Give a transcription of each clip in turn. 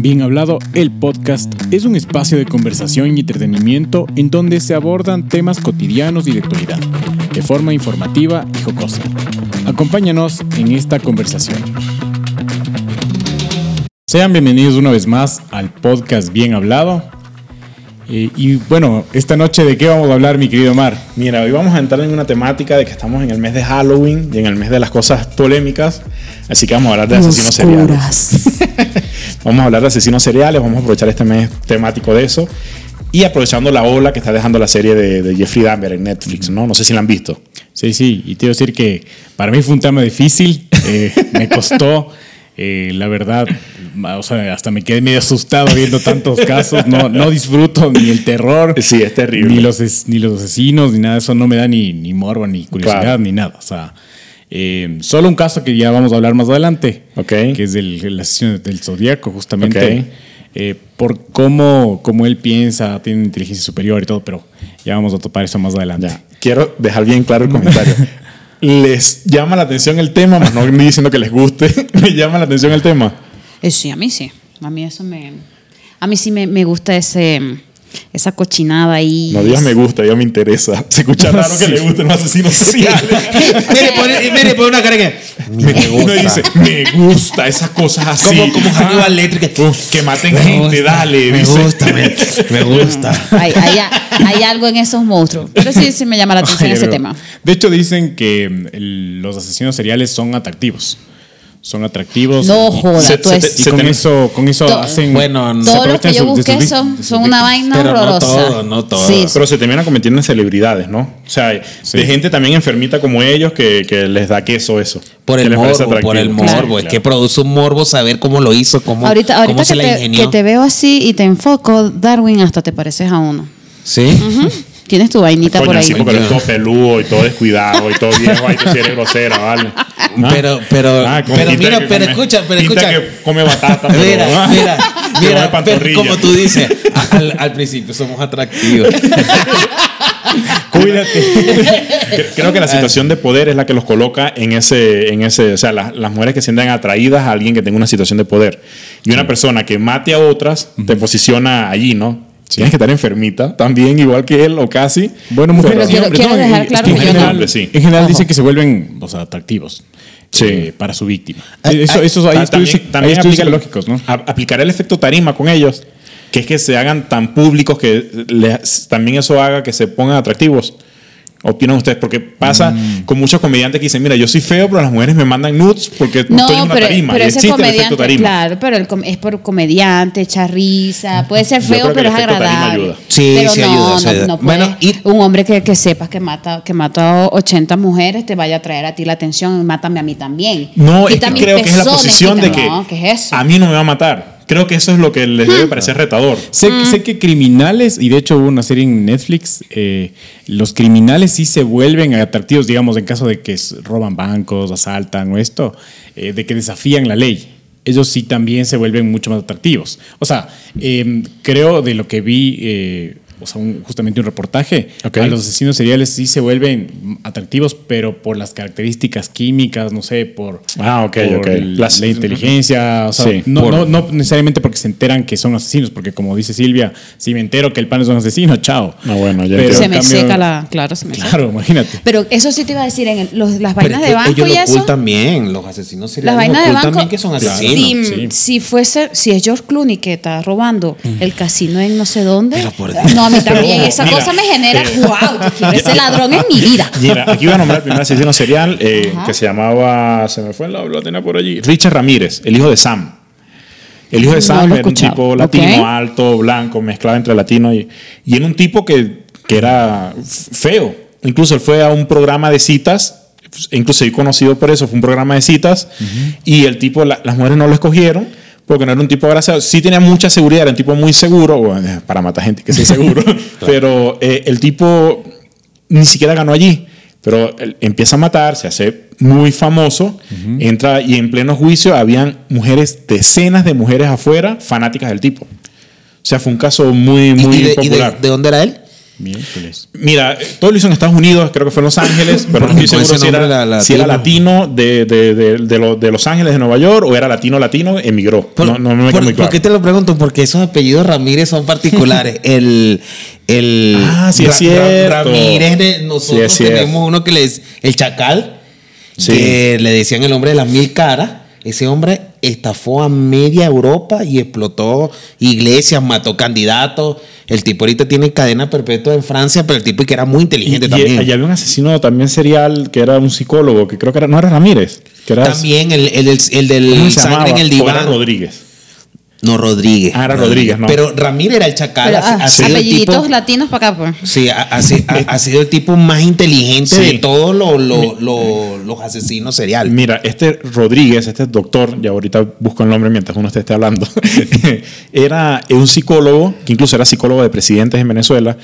Bien Hablado, el podcast, es un espacio de conversación y entretenimiento en donde se abordan temas cotidianos y de actualidad, de forma informativa y jocosa. Acompáñanos en esta conversación. Sean bienvenidos una vez más al podcast Bien Hablado. Eh, y bueno, esta noche de qué vamos a hablar, mi querido Mar. Mira, hoy vamos a entrar en una temática de que estamos en el mes de Halloween y en el mes de las cosas polémicas, así que vamos a hablar de asesinos seriales. vamos a hablar de asesinos seriales, vamos a aprovechar este mes temático de eso y aprovechando la ola que está dejando la serie de, Jeffrey Dahmer en Netflix, ¿no? No sé si la han visto. Sí, sí, y te quiero decir que para mí fue un tema difícil, eh, me costó, eh, la verdad, o sea, hasta me quedé medio asustado viendo tantos casos. No, no disfruto ni el terror. Sí, es terrible. Ni los, ni los asesinos, ni nada de eso. No me da ni, ni morbo, ni curiosidad, ni nada. O sea, eh, solo un caso que ya vamos a hablar más adelante. Que es el, asesino del zodiaco, justamente. Eh, por cómo, cómo él piensa, tiene inteligencia superior y todo, pero ya vamos a topar eso más adelante. Quiero dejar bien claro el comentario. les llama la atención el tema, más no diciendo que les guste, me llama la atención el tema. Eh, sí, a mí sí. A mí eso me. A mí sí me, me gusta ese esa cochinada ahí. No digas me gusta, ya me interesa. Se escucha raro que le gusten los asesinos seriales. mire, pone, mire, pone una cara que. Me, gusta. dice, me gusta esas cosas así. Como, como Hannibal Lecter. Que, maten gente, dale. Me gusta, me, me gusta. Hay, hay, hay, algo en esos monstruos. Pero sí, sí me llama la atención ese tema. De hecho, dicen que mm, los asesinos seriales son atractivos son atractivos. No jodas, y con eso, con eso hacen. Bueno, no, todos los que yo busqué son, son una vaina pero horrorosa. No todo, no todo. Pero se terminan convirtiendo en celebridades, ¿no? O sea, de gente también enfermita como ellos que, que les da queso eso. Por el morbo, por el morbo. es que produce un morbo saber cómo lo hizo, cómo, ahorita, ahorita cómo se que la ingenió. Te, que te veo así y te enfoco, Darwin, hasta te pareces a uno. ¿Sí? Tienes tu vainita por ahí. Sí, pero es todo peludo y todo descuidado y todo viejo, ahí que si eres grosera, ¿vale? Pero, pero, ah, pero mira, pero escucha, pero escucha. que come batata. Pero, mira, mira, mira, pero como tú dices, al, al principio somos atractivos. Cuídate. Creo que la situación de poder es la que los coloca en ese, en ese, o sea, las, las mujeres que sientan atraídas a alguien que tenga una situación de poder. Y una persona que mate a otras te posiciona allí, ¿no? Tienes que estar enfermita también, igual que él o casi. Bueno, mujeres Pero quiero, dejar claro en general, sí. en general dice que se vuelven o sea, atractivos. Eh, para su víctima. eso, eso hay también, también aplica, lógicos, ¿no? aplicar el efecto tarima con ellos, que es que se hagan tan públicos que también eso haga que se pongan atractivos opinan ustedes? Porque pasa mm. con muchos comediantes que dicen, mira, yo soy feo, pero las mujeres me mandan nudes porque no, estoy en una pero, tarima. Pero ese comediante, tarima. claro, pero es por comediante, echa risa, puede ser feo, pero es agradable. Sí, pero sí no, ayuda. No, bueno, un hombre que, que sepas que mata, que mata a 80 mujeres te vaya a traer a ti la atención y mátame a mí también. No, es que creo que es la posición de que, ¿qué es eso? a mí no me va a matar creo que eso es lo que les debe parecer retador. Sé, sé que criminales, y de hecho hubo una serie en Netflix, eh, los criminales sí se vuelven atractivos, digamos, en caso de que roban bancos, asaltan o esto, eh, de que desafían la ley. Ellos sí también se vuelven mucho más atractivos. O sea, em, creo de lo que vi eh, o sea, justamente un reportaje, a los asesinos seriales sí se vuelven atractivos, pero por las características químicas, no sé, por, ah, la inteligencia, o sea, no, no, necesariamente porque se enteran que son asesinos, porque como dice Silvia, si me entero que el pan es un asesino, chao. Ah, bueno, ya pero se me seca la, claro, se me Claro, imagínate. Pero eso sí te iba a decir, en las vainas de banco ellos y eso. también, los asesinos seriales las vainas de banco, también que son asesinos. Si, si, fuese, si es George Clooney que está robando el casino en no sé dónde, no, a mí también esa cosa me genera, wow, ese ladrón en mi vida. Mira, aquí voy a nombrar el primer asesino serial eh, que se llamaba, se me fue la lo tenía por allí, Richard Ramírez, el hijo de Sam. El hijo de Sam era un tipo latino, alto, blanco, mezclado entre latino y, y era un tipo que, que era feo. Incluso él fue a un programa de citas incluso he conocido por eso, fue un programa de citas, y el tipo, las mujeres no lo escogieron, porque no era un tipo agraciado. Sí tenía mucha seguridad, era un tipo muy seguro, eh, para matar gente que sea seguro, pero eh, el tipo ni siquiera ganó allí. Pero él empieza a matar, se hace muy famoso, entra y en pleno juicio habían mujeres, decenas de mujeres afuera, fanáticas del tipo. O sea, fue un caso muy, muy popular. de, dónde era él? Mira, todo lo hizo en Estados Unidos, creo que fue en Los Ángeles, pero no estoy seguro si era, si era, latino de, de, de, de, Los Ángeles, de Nueva York, o era latino latino, emigró. no, no, me por, muy claro. ¿Por qué te lo pregunto? Porque esos apellidos Ramírez son particulares. el, el ah, sí es cierto. Ramírez, nosotros tenemos uno que le es el Chacal, que le decían el hombre de las mil caras. Ese hombre estafó a media Europa y explotó iglesias, mató candidatos. El tipo ahorita tiene cadena perpetua en Francia, pero el tipo que era muy inteligente también. Y había un asesino también serial que era un psicólogo, que creo que era, no era Ramírez. Que era, también el, el, el, del sangre en el diván. Rodríguez. No, Rodríguez. Ah, era Rodríguez, no. Pero Ramírez era el chacal. Ah, apelliditos latinos para acá, pues. Sí, ha, sido el tipo más inteligente de todos los asesinos seriales. Mira, este Rodríguez, este doctor, ya ahorita busco el nombre mientras uno esté hablando, era un psicólogo, que incluso era psicólogo de presidentes en Venezuela.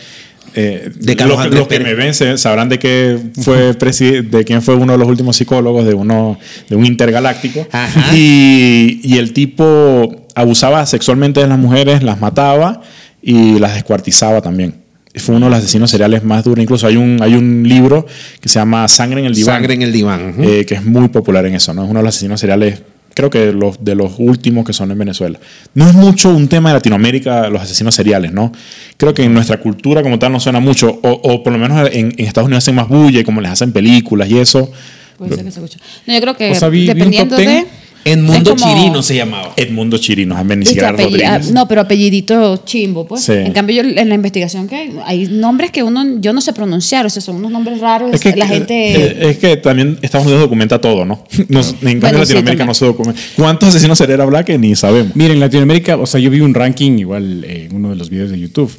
Eh, de los, los que me ven sabrán de qué fue de quién fue uno de los últimos psicólogos de uno de un intergaláctico y, y el tipo abusaba sexualmente de las mujeres, las mataba y las descuartizaba también. Fue uno de los asesinos seriales más duros. Incluso hay un, hay un libro que se llama Sangre en el diván. Sangre en el diván. Eh, que es muy popular en eso. ¿no? Es uno de los asesinos seriales, creo que los, de los últimos que son en Venezuela. No es mucho un tema de Latinoamérica, los asesinos seriales, ¿no? Creo que en nuestra cultura como tal no suena mucho. O, por lo menos en, Estados Unidos hacen más bulle, como les hacen películas y eso. Puede ser que se escucha. No, yo creo que dependiendo de Edmundo Chirino se llamaba. Edmundo Chirino, a Rodríguez. No, pero apellidito chimbo, pues. En cambio, yo en la investigación que hay, hay nombres que uno yo no sé pronunciar, o sea, son unos nombres raros. Es que, la gente... Eh, es, que también Estados Unidos documenta todo, ¿no? en cambio, Latinoamérica no se documenta. ¿Cuántos asesinos habla que ni sabemos? Miren, en Latinoamérica, o sea, yo vi un ranking igual en uno de los videos de YouTube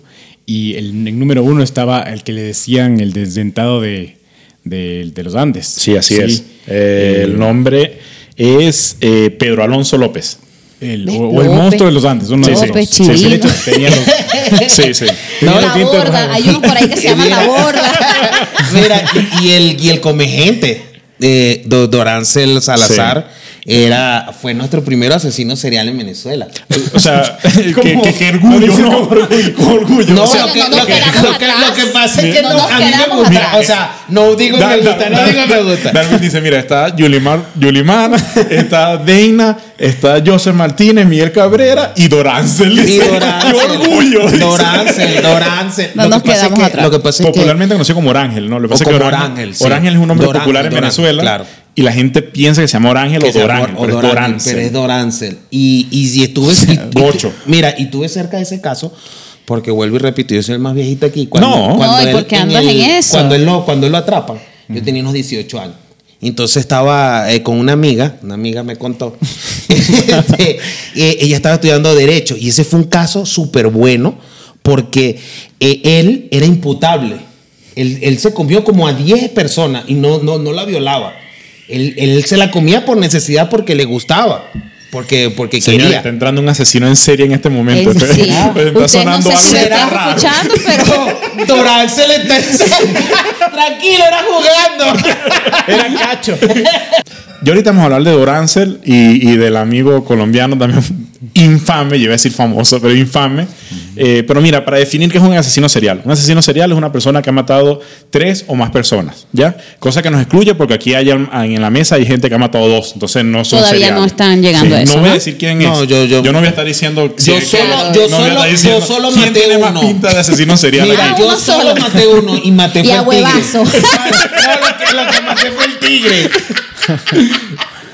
y el, número uno estaba el que le decían el desdentado de, de, los Andes. Sí, así es. Eh, el nombre es eh, Pedro Alonso López. El, o, el monstruo de los Andes. Uno sí, sí, sí, sí, tenía los, sí, sí. No, la borda. Hay uno por ahí que se llama La Borda. Mira, y, el, y el comegente de Dorancel Salazar era, fue nuestro primer asesino serial en Venezuela. O sea, qué, qué, orgullo, ¿no? orgullo. No, o sea, lo, que, lo, que, lo, que, pasa es que no, a mí me gusta. o sea, no digo me gusta, no digo me gusta. Darwin dice, mira, está Yulimar, Yulimar está Deina, está José Martínez, Miguel Cabrera y Dorancel. Y Dorancel. ¡Qué orgullo! Dorancel, Dorancel. No nos quedamos atrás. Lo que pasa es Popularmente conocido como Orángel, ¿no? Lo que pasa es que Orángel, Orángel es un nombre popular en Venezuela. Claro y la gente piensa que se llama Orángel o Dorángel, pero, es. Pero es Dorancel. Y, y, estuve. Ocho. mira, y estuve cerca de ese caso. Porque vuelvo y repito, yo soy el más viejito aquí. Cuando, no, cuando no, él, porque andas en, eso. Cuando él lo, cuando él lo atrapa, yo tenía unos 18 años. Entonces estaba eh, con una amiga, una amiga me contó, este, eh, ella estaba estudiando Derecho y ese fue un caso súper bueno porque eh, él era imputable. Él, él, se comió como a 10 personas y no, no, no la violaba. Él, se la comía por necesidad porque le gustaba. Porque, porque quería. está entrando un asesino en serie en este momento. sí. está sonando no sé algo. escuchando, pero. Doral se le está. Tranquilo, era jugando. era cacho. Yo ahorita vamos a hablar de Dorancel y, y del amigo colombiano también infame, yo iba a decir famoso, pero infame. Eh, pero mira, para definir qué es un asesino serial. Un asesino serial es una persona que ha matado tres o más personas, ¿ya? Cosa que nos excluye porque aquí hay, en la mesa hay gente que ha matado dos, entonces no son Todavía no están llegando a eso. No voy a decir quién es. yo, yo, yo, no voy a estar diciendo. Yo solo, yo solo, yo solo maté tiene uno. más pinta de asesino serial? Mira, yo solo maté uno y maté y fue el tigre. lo, que, lo que maté fue el tigre.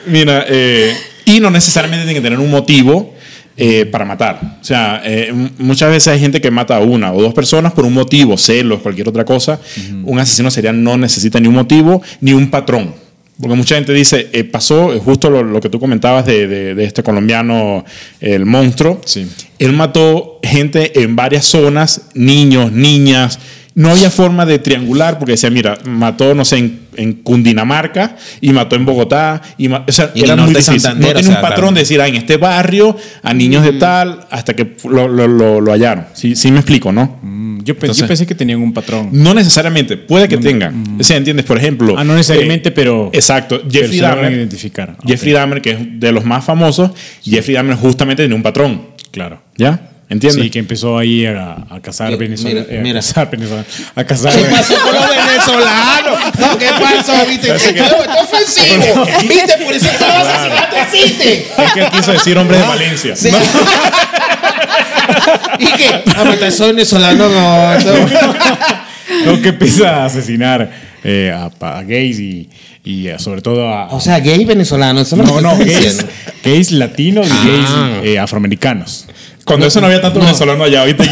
Mira, eh, y no necesariamente tiene que tener un motivo eh, para matar. O sea, eh, muchas veces hay gente que mata a una o dos personas por un motivo, celos, cualquier otra cosa. Un asesino serial no necesita ni un motivo ni un patrón. Porque mucha gente dice, pasó justo lo, que tú comentabas de, este colombiano, el monstruo. Sí. Él mató gente en varias zonas, niños, niñas, no había forma de triangular porque decía, mira, mató, no sé, en, Cundinamarca y mató en Bogotá. Y o sea, era muy difícil. no tenía un patrón de decir, ah, en este barrio, a niños de mm. tal, hasta que lo, lo, hallaron. Sí, sí me explico, ¿no? Mm, yo, pensé que tenían un patrón. No necesariamente, puede que tengan. O sea, ¿entiendes? Por ejemplo. Ah, no necesariamente, eh, pero. Exacto. Jeffrey Dahmer. Jeffrey Dahmer, que es de los más famosos, Jeffrey Dahmer justamente tiene un patrón. Claro. ¿Ya? ¿Entiendes? Sí, que empezó ahí a, a cazar venezolanos. mira, mira. A cazar venezolanos. A cazar. ¿Qué pasó con los venezolanos? No, ¿qué pasó? ¿Viste? Parece que- ofensivo. ¿Viste? Por eso todos los asesinatos existen. Es que quiso decir hombre de Valencia. Sí. ¿Y qué? A matar a esos venezolanos, no. eso- No, que empieza a asesinar eh, a, a gays y, y a- sobre todo a. O sea, gay venezolano. Eso es lo no, no, gays, gays latinos y Ah. gays eh, afroamericanos. Cuando eso no había tanto venezolano allá, ahorita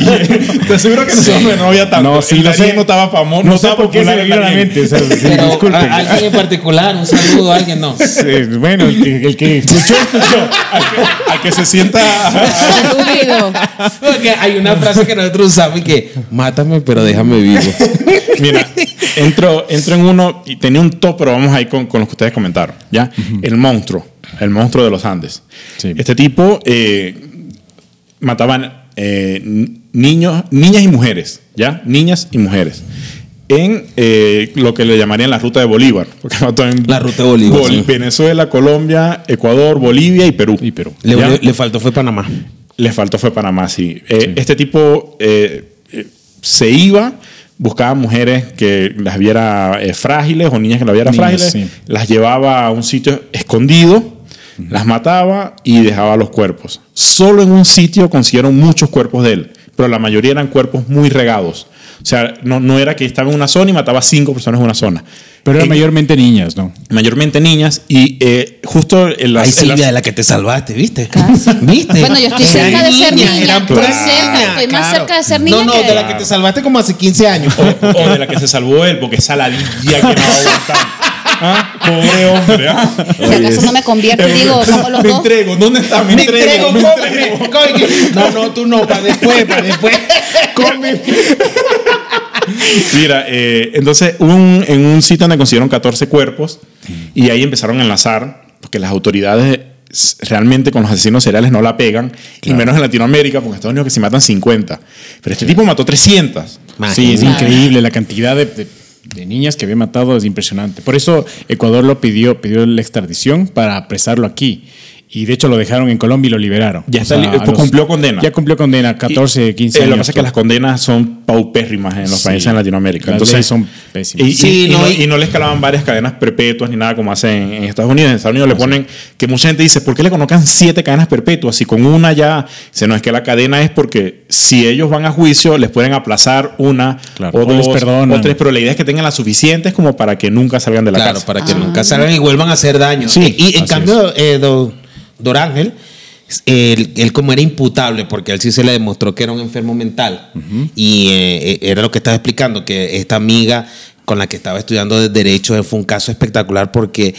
te aseguro que momento no había tanto. No, sí, el no sé. No estaba famoso, No, no, sé por qué se popular me el vino a la Darién. mente. o sea, sí, Pero disculpen. a- alguien en particular, un saludo a alguien, no. Sí, bueno, el que, el que escuchó, escuchó. A que se sienta. Aludido. Porque hay una frase que nosotros usamos y que mátame, pero déjame vivo. Mira, entro, entro en uno y tenía un top, pero vamos ahí con, con lo que ustedes comentaron. ¿ya? El monstruo, el monstruo de los Andes. Sí. Este tipo eh, mataban eh, niños, niñas y mujeres, ¿ya? Niñas y mujeres. En eh, lo que le llamarían la ruta de Bolívar. Porque mató en La ruta de Bolívar, sí. Venezuela, Colombia, Ecuador, Bolivia y Perú. Y Perú. Le, ¿Ya? le- le faltó fue Panamá. Le faltó fue Panamá, sí. Eh, Sí. Este tipo se iba, buscaba mujeres que las viera eh, frágiles o niñas que las viera Niñas, frágiles, sí. las llevaba a un sitio escondido, las mataba y dejaba los cuerpos. Solo en un sitio consiguieron muchos cuerpos de él, pero la mayoría eran cuerpos muy regados. O sea, no, no era que estaba en una zona y mataba a cinco personas en una zona. Pero eran En- mayormente niñas, ¿no? mayormente niñas y eh, justo en las, Ay, Silvia, de la que te salvaste, ¿viste? Casi. ¿Viste? Bueno, yo estoy cerca de ser niña, estoy cerca, más cerca de ser No, niña no, que- de la que te salvaste como hace 15 años. o, o de la que se salvó él, porque es saladilla que no va a aguantar. ¿Ah? Pobre hombre. ¿ah? Si acaso no me convierto y digo, somos los me dos. entrego, ¿dónde está? Me, Me entrego, entrego, me cómeme, entrego. No, no, tú no, para después, para después. Come. Mira, eh, entonces un- en un sitio donde consiguieron 14 cuerpos y ahí empezaron a enlazar, porque las autoridades realmente con los asesinos seriales no la pegan, y menos en Latinoamérica, porque en Estados Unidos que se matan 50. Pero este tipo mató 300. Sí, es increíble. La cantidad de, de- de niñas que había matado es impresionante. Por eso Ecuador lo pidió, pidió la extradición para apresarlo aquí. Y de hecho lo dejaron en Colombia y lo liberaron. Ya está sea, pues cumplió condena. Ya cumplió condena, 14, 15 Eh, años. Lo que pasa es que las condenas son paupérrimas en los Sí. países en Latinoamérica. Las Entonces son pésimas. Y, y- Sí, y no, y- y no le escalaban varias cadenas perpetuas ni nada como hacen en Estados Unidos. En Estados Unidos le ponen que mucha gente dice, ¿por qué le colocan siete cadenas perpetuas? Y con una ya, dice, no, es que la cadena es porque si ellos van a juicio, les pueden aplazar una Claro, o dos o tres, pero la idea es que tengan las suficientes como para que nunca salgan de la Claro, casa. para que nunca salgan y vuelvan a hacer daño. Sí, y en cambio, eh, do- Dorángel, él, él como era imputable, porque él sí se le demostró que era un enfermo mental, y eh, eh, era lo que estaba explicando, que esta amiga con la que estaba estudiando de Derecho fue un caso espectacular porque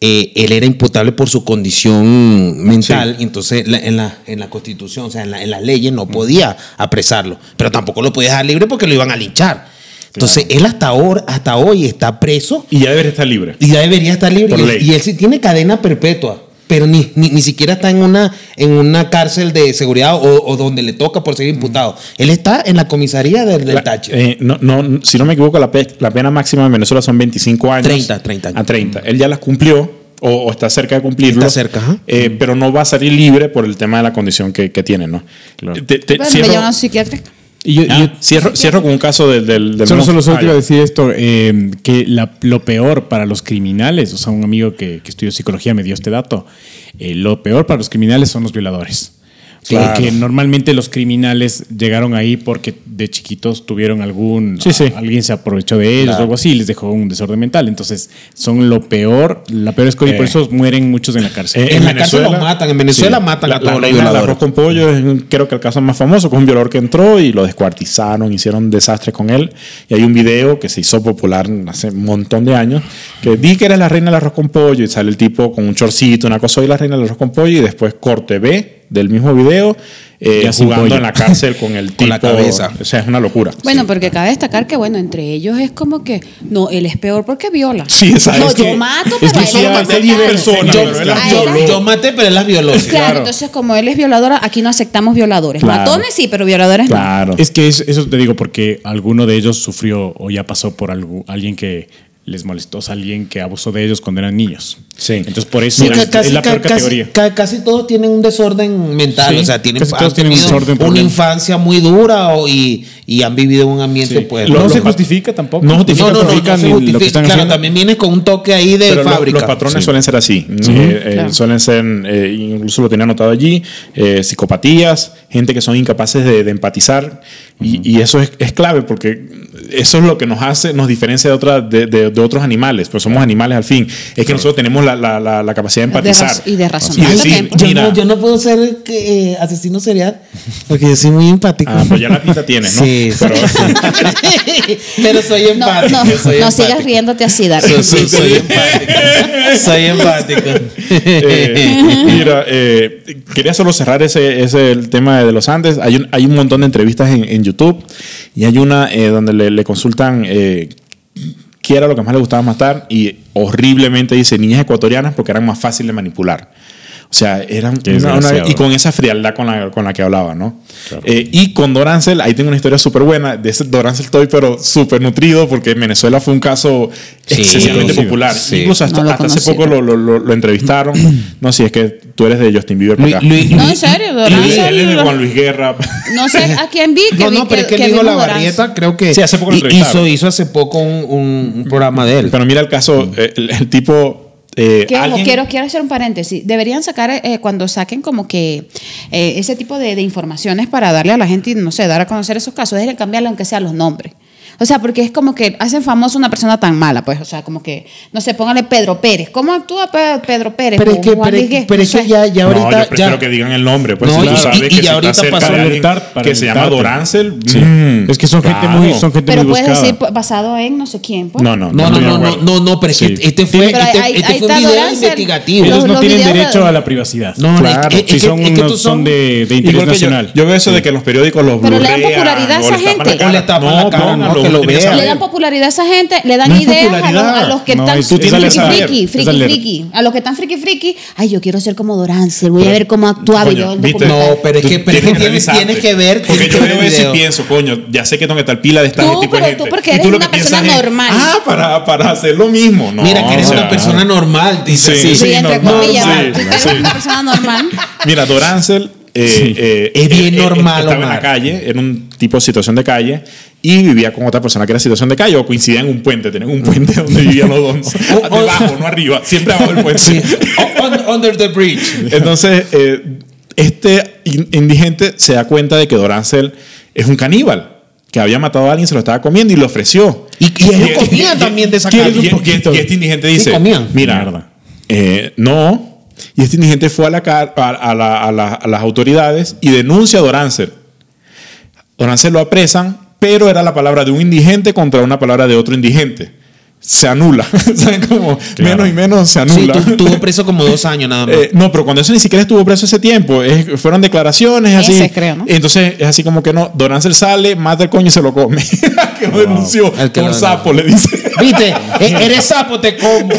eh, él era imputable por su condición mental, y entonces la- en, la, en la constitución, o sea, en, la- en las leyes no podía apresarlo, pero tampoco lo podía dejar libre porque lo iban a linchar. Entonces, él hasta, ahora, hasta hoy está preso Y ya debería estar libre. y ya debería estar libre. Él, y él sí tiene cadena perpetua. Pero ni, ni, ni siquiera está en una, en una cárcel de seguridad o, o donde le toca por ser imputado. Él está en la comisaría del, del Tache. eh, no, no, si no me equivoco, la, pe- la pena máxima en Venezuela son 25 años. 30, 30 años. A 30. Él ya las cumplió o, o está cerca de cumplirlo. Está cerca, eh, pero no va a salir libre por el tema de la condición que, que tiene, ¿no? Claro. Te- te- Bueno, cierro, me psiquiátrica. Y yo, y ah, yo- cierro, cierro con un caso del... del, del Solo, solo, solo te iba a decir esto, eh, que la- lo peor para los criminales, o sea, un amigo que, que estudió psicología me dio este dato, eh, lo peor para los criminales son los violadores. Claro. Porque normalmente los criminales llegaron ahí porque de chiquitos tuvieron algún... Sí, sí. Alguien se aprovechó de ellos Claro. o algo así y les dejó un desorden mental. Entonces son lo peor, la peor escoria y por Eh. eso mueren muchos en la cárcel. Eh, en, en la cárcel Venezuela- lo matan. En Venezuela matan La, a la todos los violadores. arroz con pollo es creo que el caso más famoso, es un violador que entró y lo descuartizaron, hicieron desastres con él. Y hay un video que se hizo popular hace un montón de años, que di que eres la reina del arroz con pollo y sale el tipo con un chorcito, una cosa, soy la reina del arroz con pollo y después corte B del mismo video eh, jugando pollo. en la cárcel con el tipo. Con la cabeza. O sea, es una locura. Bueno, porque cabe destacar que, bueno, entre ellos es como que, no, él es peor porque viola. Sí, exacto. No, Es que- yo mato, es pero que a sí, él no. 10 personas, Yo, yo maté, pero él las violó. sí. Claro, Claro. entonces como él es violadora, aquí no aceptamos violadores. Claro. Matones sí, pero violadores Claro. Es que es- eso te digo porque alguno de ellos sufrió o ya pasó por algo, alguien que les molestó a alguien que abusó de ellos cuando eran niños. Sí. Entonces, por eso Sí, es, ca- es la peor ca- categoría. ca- casi todos tienen un desorden mental, Sí, o sea, tienen, casi todos tienen un desorden, una infancia muy dura o- y, y han vivido en un ambiente, Sí. pues. no se justifica tampoco. no justifica, no, no, no, no ni lo que justifica. están Claro, haciendo. también viene con un toque ahí de Pero lo- fábrica. los patrones Sí. suelen ser así. Eh, eh, Claro. Suelen ser, eh, incluso lo tenía anotado allí, eh, psicopatías, gente que son incapaces de, de empatizar. y, y eso es, es clave porque eso es lo que nos hace, nos diferencia de, otra, de, de- de otros animales. Pues somos animales al fin. Es que nosotros tenemos la, la- la- la capacidad de De empatizar. raz- y de razonar Y decir, yo, mira, no, yo no puedo ser eh, asesino serial porque yo soy muy empático. ah, pues ya la pinta tienes, ¿no? Sí, sí, Pero- sí. Pero soy No, empático. no, soy no empático. sigas riéndote así, Darwin. Soy, soy- soy empático. Soy empático. Eh, mira, eh, quería solo cerrar ese, ese el tema de los Andes. Hay un, hay un montón de entrevistas en, en YouTube y hay una eh, donde le, le consultan qué era lo que más le gustaba matar y horriblemente dice niñas ecuatorianas porque eran más fáciles de manipular. O sea, una- una- desgraciado. y con esa frialdad con la, con la que hablaba, ¿no? Eh, y con Dorancel, ahí tengo una historia súper buena. De ese Dorancel estoy, pero súper nutrido porque en Venezuela fue un caso Sí, excesivamente popular. Sí. Incluso hasta, No lo hasta hace poco lo, lo- lo- lo entrevistaron. no, si es que tú eres de Justin Bieber. Luis- acá. Luis- No, en serio, Dorancel. él es de Juan Luis Guerra. No sé a quién vi que No, vi no, pero es que que él dijo vimos la barrieta, creo que Sí, hace poco lo hi- entrevistaron. hizo, hizo hace poco un, programa de él. Pero mira el caso, eh, el, el tipo. Eh, alguien- quiero, quiero hacer un paréntesis. Deberían sacar, eh, cuando saquen como que eh, ese tipo de, de informaciones para darle a la gente, no sé, dar a conocer esos casos, deberían cambiarle aunque sea los nombres. O sea, porque es como que hacen famoso una persona tan mala, pues. O sea, como que, no sé, póngale Pedro Pérez. ¿Cómo actúa Pe- Pedro Pérez? Pero es que, pero es Luis que- pero es no que sé. ya, ya no, ahorita. yo prefiero ya- que digan el nombre. Pues No, si y- tú y- sabes y que ya si ahorita está pasó- alguien que se llama. Dorancel. Sí. mm, es que son gente muy, son gente Pero muy puedes buscada. decir basado en no sé quién, pues. No, no, No, no, no, no, no, no, pero es Sí. que este fue, Pero este, este fue un video Dorancel. investigativo. Ellos Los- no tienen derecho a la privacidad. No, Claro. Si son, de, interés nacional. yo veo eso de que los periódicos los Pero le dan popularidad a o esa le tapan la gente. cara. O le tapan la cara, pónganlo, no, que lo saber. Le dan popularidad a esa gente, le dan No ideas a los, a los que No, están friki, friki, friki, friki. A los que están friki, friki. Ay, yo quiero ser como Dorancel, voy a ver cómo actuaba Coño. No, pero es que, pero es que tienes, que ver. Porque yo que veo eso y pienso, coño, ya sé que tengo que estar pila de esta Tú, tipo de pero gente. tú porque eres una persona es, normal. Ah, para, para hacer lo mismo. No, Mira, que eres una persona normal, dice Sí. Sí, entre comillas, eres una persona normal. Mira, Dorancel eh, eh, Es bien eh, normal, Estaba en la calle, era un tipo situación de calle y vivía con otra persona que era situación de calle o coincidía en un puente. Tenían un puente donde vivían los dos. O- Debajo, no arriba. Siempre abajo del puente. Sí. Under the bridge. Entonces, eh, este in- indigente se da cuenta de que Dorancel es un caníbal. Que había matado a alguien, se lo estaba comiendo y le ofreció. Y- y ellos comían también de esa y- carne. y- y- y este indigente dice: comían. Mira, eh, no. Y este indigente fue a, la, a, a la- a la- a las autoridades y denuncia a Dorancel. Dorancel lo apresan, pero era la palabra de un indigente contra una palabra de otro indigente. Se anula. ¿Saben cómo? Claro. Menos y menos se Sí, anula. tu- estuvo preso como dos años nada más. Eh, no, pero cuando eso ni siquiera estuvo preso ese tiempo, es- fueron declaraciones así. Meses, creo, ¿no? Entonces es así como que no, Don Ansel sale, mata el coño y se lo come. que lo denunció. El que Por lo sapo le dice. ¿Viste? E- Eres sapo, te como.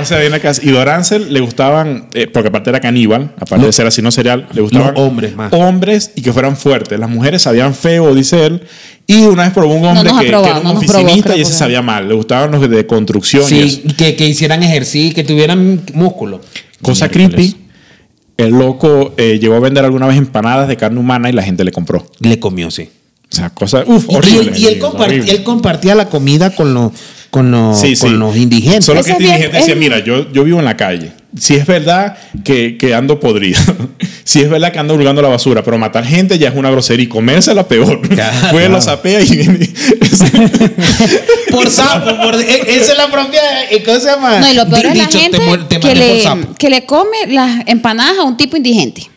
o sea, viene acá. Y Don Ansel le gustaban, eh, porque aparte era caníbal, aparte de ser así no serial, le gustaban hombres más. Hombres y que fueran fuertes. Las mujeres sabían feo, dice él. Y una vez probó un hombre que, era un no probó, oficinista y ese sabía mal. Le gustaban los de construcción y. Sí, que, que hicieran ejercicio, que tuvieran músculo. Cosa Miércoles. creepy. El loco eh, llegó a vender alguna vez empanadas de carne humana y la gente le compró. Le comió, sí. O sea, cosa, uf, Y- horrible. Y, él, Sí, compart- horrible. él compartía la comida con los, con Sí, sí. con los indigentes. Solo que este indigente decía, mira, yo, yo vivo en la calle. Si es verdad que, que ando podrido. si es verdad que ando hurgando la basura. Pero matar gente ya es una grosería y comérsela peor. Claro. Fue, lo sapea y viene. Por sapo, por, e- esa es la propia. eh, ¿Cómo se llama? No, y lo peor es la dicho, gente te muer- te que, le, que le come las empanadas a un tipo indigente.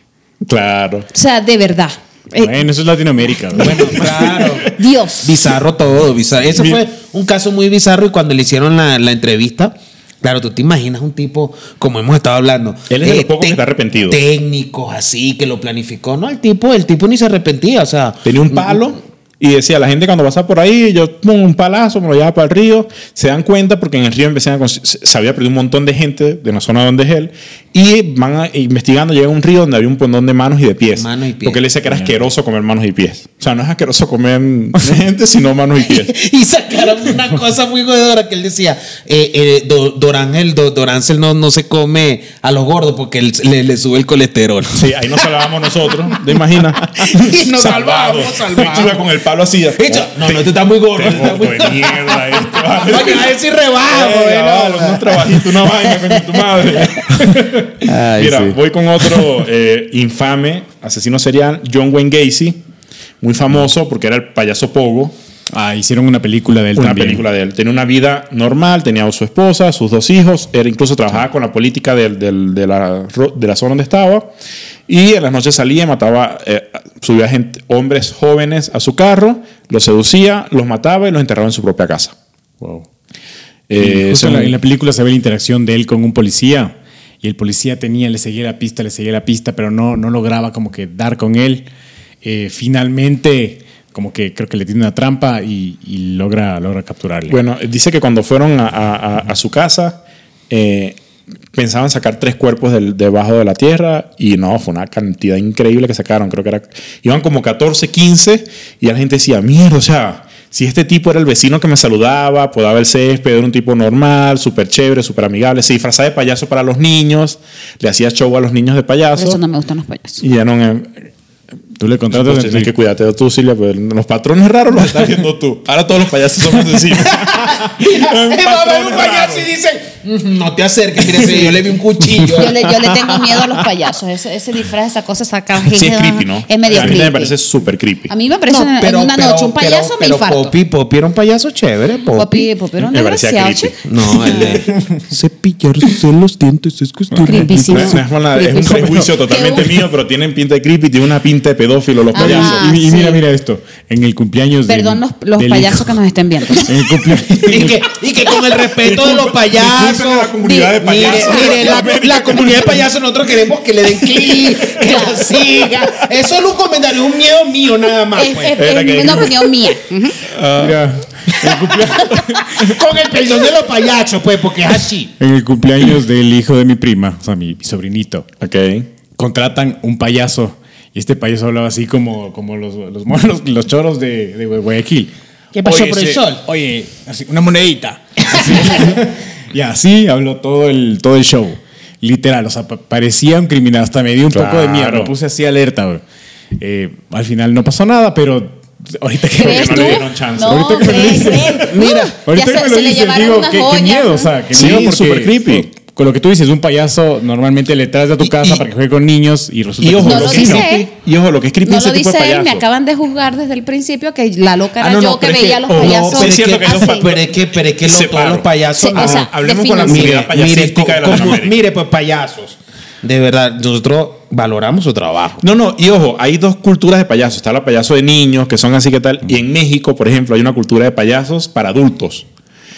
claro. O sea, de verdad. Eh, Bueno, eso es Latinoamérica. ¿no? Bueno, claro. Dios. Bizarro todo, bizarro. Ese Mi- fue un caso muy bizarro y cuando le hicieron la, la entrevista, claro, tú te imaginas un tipo, como hemos estado hablando. Él es de los pocos que está arrepentido. Técnicos así, que lo planificó. No, el tipo, el tipo ni se arrepentía, o sea. Tenía un palo Y decía, la gente cuando pasa por ahí, yo pongo un palazo, me lo lleva para el río, se dan cuenta porque en el río empezaron a, se había perdido un montón de gente de la zona donde es él, y van investigando, llega a un río donde había un montón de manos y de pies. Manos y pies. Porque él decía que era asqueroso comer manos y pies. O sea, no es asqueroso comer gente, sino manos y pies. y sacaron una cosa muy jodedora que él decía, eh, eh, Do- no, no se come a los gordos porque él- le, le sube el colesterol. Sí, ahí nos salvábamos nosotros, ¿te imaginas? Y nos salvamos, salvamos. Con el palo así. Hecho, no, no, este está muy gordo. Muy gordo de mierda este, vale. Coño, a ver si rebajo, bueno. vale, unos trabajitos, una vaina con tu madre. Mira, voy con otro eh, infame asesino serial, John Wayne Gacy, muy famoso porque era el payaso Pogo. Ah, hicieron una película de él Una también. película de él. Tenía una vida normal, tenía a su esposa, sus dos hijos, era, incluso trabajaba con la política del- del- de, la, de la zona donde estaba. Y en las noches salía y mataba, eh, subía gente, hombres jóvenes a su carro, los seducía, los mataba y los enterraba en su propia casa. Wow. Eh, la, en la película se ve la interacción de él con un policía y el policía tenía, le seguía la pista, le seguía la pista, pero no, no lograba como que dar con él. Eh, finalmente, como que creo que le tiene una trampa y, y logra, logra capturarle. Bueno, dice que cuando fueron a, a- a- a su casa, eh, pensaban sacar tres cuerpos del- debajo de la tierra y no, fue una cantidad increíble que sacaron. Creo que era, iban como 14, 15 y la gente decía, mierda, o sea, si este tipo era el vecino que me saludaba, podaba el césped, era un tipo normal, súper chévere, súper amigable, se disfrazaba de payaso para los niños, le hacía show a los niños de Por payaso. eso no me gustan los payasos. Y ya no... Tú le contratas Entonces, tienes que cuidarte de tú, Silvia, pues los patrones raros los estás viendo tú. Ahora todos los payasos son asesinos. Va a ver un payaso y dice, "Mm, no te acerques, mira, si yo le vi un cuchillo. Yo le, yo le tengo miedo a los payasos. Ese, ese disfraz, esa cosa, esa caja. Sí, es creepy, ¿no? Es medio a mí creepy. me parece súper creepy. A mí me parece en- en una noche un payaso me pero infarto. Poppy, Poppy era un payaso chévere, Poppy. Poppy, Poppy era un creepy. chico. No, el de cepillarse los dientes es cuestión Creepy, sí. No es, no un Creepy. prejuicio totalmente mío, pero tienen pinta de creepy, tienen una pinta de los Ajá. payasos. Y, y sí. mira, mira esto. En el cumpleaños Perdón los, los del payasos hijo- que nos estén viendo. En el cumpleaños. Y que, y que con el respeto de los payasos. La comunidad de payasos. mire, la, la comunidad de payasos, nosotros queremos que le den clic, que la sigan. Eso es un comentario, es un miedo mío nada más. es, pues. es- Era es que- una opinión mía. Ujú. Mira, Con el perdón de los payasos, pues, porque es así. en el cumpleaños del hijo de mi prima, o sea, mi, mi sobrinito, Ok. contratan un payaso. Y este payaso hablaba así como, como los, los, monos- los choros de, de Guayaquil. ¿Qué pasó Oye, por el ese- sol? Oye, así, una monedita. Así. y así habló todo el, todo el show. Literal, o sea, pa- parecía un criminal. Hasta me dio un poco de miedo. Me puse así alerta. güey. Eh, al final no pasó nada, pero ahorita que, ¿Crees no tú? le dieron chance. No, Ahorita que me lo cree. Mira, Ahorita que se, me lo llevaron digo, qué, qué miedo, ¿no? o sea, qué Sí, miedo porque súper creepy. Con- lo que tú dices, un payaso normalmente le traes a tu Y- casa y- para que juegue con niños y resulta Y que ojo, No es un lo que dice él. y ojo, lo que es creepy No es ese lo tipo de dice él, me payaso. acaban de juzgar desde el principio que la loca era Ah, no, no, yo que veía que- a los no, payasos. pero es cierto que Pero es que, pero es que los- todos los payasos. Sí, no. o sea, Hablemos con la comunidad mire, mire, payasística de como- mire, pues payasos. De verdad, nosotros valoramos su trabajo. No, no, y ojo, hay dos culturas de payasos. Está la payaso de niños, que son así que tal. Y en México, por ejemplo, hay una cultura de payasos para adultos.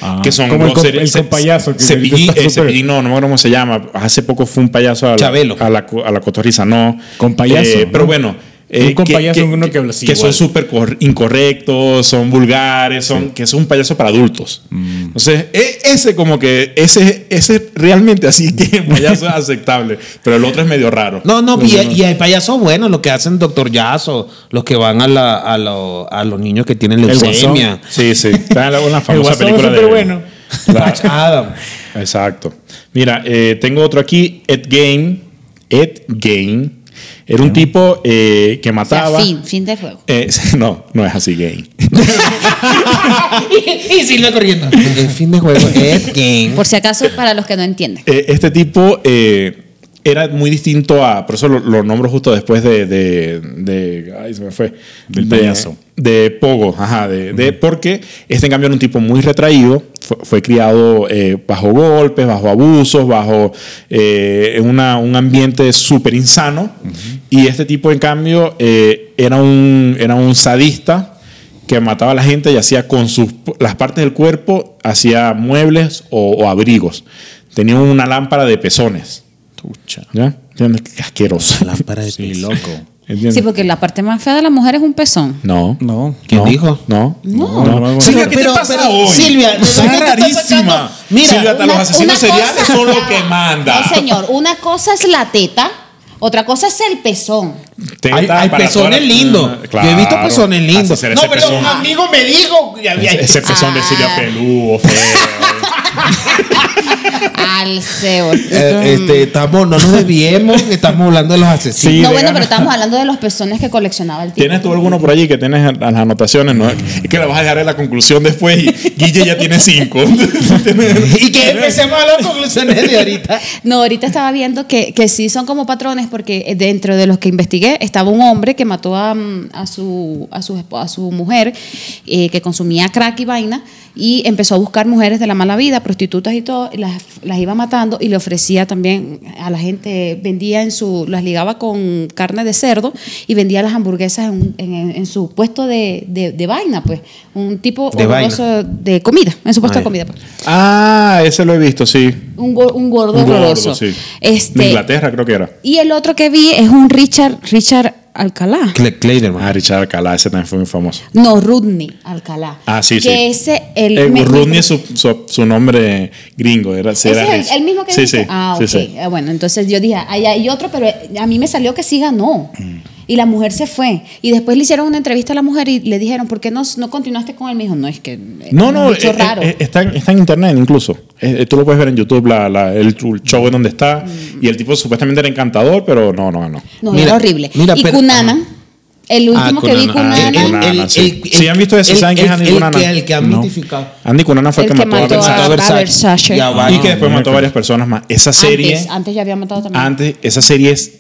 Ah, que son como el, seres- el ce- compayazo. que Cepillín, eh, Cepillín, no, no me acuerdo cómo se llama. Hace poco fue un payaso a la, Chabelo. a la, a la cotorriza, no. Con payaso, Eh, ¿no? Pero bueno. Un con payaso, uno que habla así, Que son súper cor- incorrectos, son vulgares, son, que es un payaso para adultos. Mm. Entonces, e- ese como que, ese, ese realmente así que payaso es aceptable. Pero el otro es medio raro. No, no, y, hay payasos buenos, los que hacen Doctor Yazo, los que van a, la- a, lo- a los niños que tienen leucemia. Sí, sí. Está en la- una famosa es película de. Patch Adam. Exacto. Mira, eh, tengo otro aquí, Ed Gein. Ed Gein. Era un tipo eh, que O sea, mataba. fin, fin de juego. Eh, no, no es así, Gein. y Silvia corriendo. El fin de juego es game. Por si acaso, para los que no entienden. Eh, este tipo eh, era muy distinto a. Por eso lo, lo nombro justo después de. de, de- ay, se me fue. Del de, payaso. De Pogo, ajá. De, de- porque este, en cambio, era un tipo muy retraído. Fue, fue criado eh, bajo golpes, bajo abusos, bajo eh, una- un ambiente súper insano. Y este tipo, en cambio, eh, era, un, era un sadista que mataba a la gente y hacía con sus las partes del cuerpo, hacía muebles o, o abrigos. Tenía una lámpara de pezones. ¿Ya? Qué asqueroso. Lámpara de Sí, loco. ¿Entiendes? Sí, porque la parte más fea de la mujer es un pezón. No. No. ¿Quién No. dijo? No. No. No. Silvia, ¿qué te pasa hoy? Silvia, Está ¿qué te está rarísima. Mira, Silvia, hasta los Una- asesinos una seriales cosa- son lo que manda. No, señor. Una cosa es la teta, otra cosa es el pezón. Teta Hay, hay pezones todas las- lindos. Ah, Yo he visto claro. pezones lindos. No, pero pezón. un amigo me dijo. que había- Ese, ese pezón de Silvia Ah. peludo, feo. Al cebo. Eh, este, estamos, no nos desviemos, que estamos hablando de los asesinos. Sí, no, bueno, gana. pero estamos hablando de los pezones que coleccionaba el tipo. ¿Tienes tú alguno por allí que tienes las anotaciones? ¿no? Es que la vas a dejar en la conclusión después y Guille ya tiene cinco. Y que empecemos a las conclusiones de ahorita. No, ahorita estaba viendo que, que sí son como patrones, porque dentro de los que investigué estaba un hombre que mató a, mm, a su, a, su, a su mujer, eh, que consumía crack y vaina, y empezó a buscar mujeres de la mala vida, prostitutas y todo, y las, las iba matando y le ofrecía también a la gente, vendía en su, las ligaba con carne de cerdo y vendía las hamburguesas en, en- en su puesto de, de- de vaina, pues, un tipo De vaina. de comida, en su puesto Ah, de comida. Pues. ah, ese lo he visto, sí. Un, go- un gordo Un gordo, horroroso. sí. Este, De Inglaterra creo que era. y el otro que vi es un Richard, Richard Alcalá. Clayderman. Ah, Richard Alcalá, ese también fue muy famoso. No, Rodney Alcalá. Ah, sí, que sí. ese, el, Eh, me- Rodney me- es su, su, su nombre gringo. Era, sí, ese era es el, el mismo que sí, dice. sí, Ah, sí, ok. sí. Ah, Bueno, entonces yo dije, ahí hay otro, pero a mí me salió que sí ganó. Mm. Y la mujer se fue. Y después le hicieron una entrevista a la mujer y le dijeron, ¿por qué no, no continuaste con él? Me dijo, no, es que. es No, un no, bicho eh, raro. eh, está, en, está en internet incluso. Eh, eh, tú lo puedes ver en YouTube, la, la- el, el show en donde está. Y el tipo supuestamente era encantador, pero no, no ganó. no, Mira, era horrible. mira, y pero- Cunanan, el último Ah, que vi, Cunanan. Ah, Cunanan. Cunanan, sí. Sí, han visto ese, el- ¿saben quién es el- Andy el que- El que han No. mitificado. Andy Cunanan fue el, El que que mató, mató a a- Versace. a Versace. Ya va. Y que después mató a varias personas más. Esa serie, Antes, antes ya había matado también. antes, esa serie es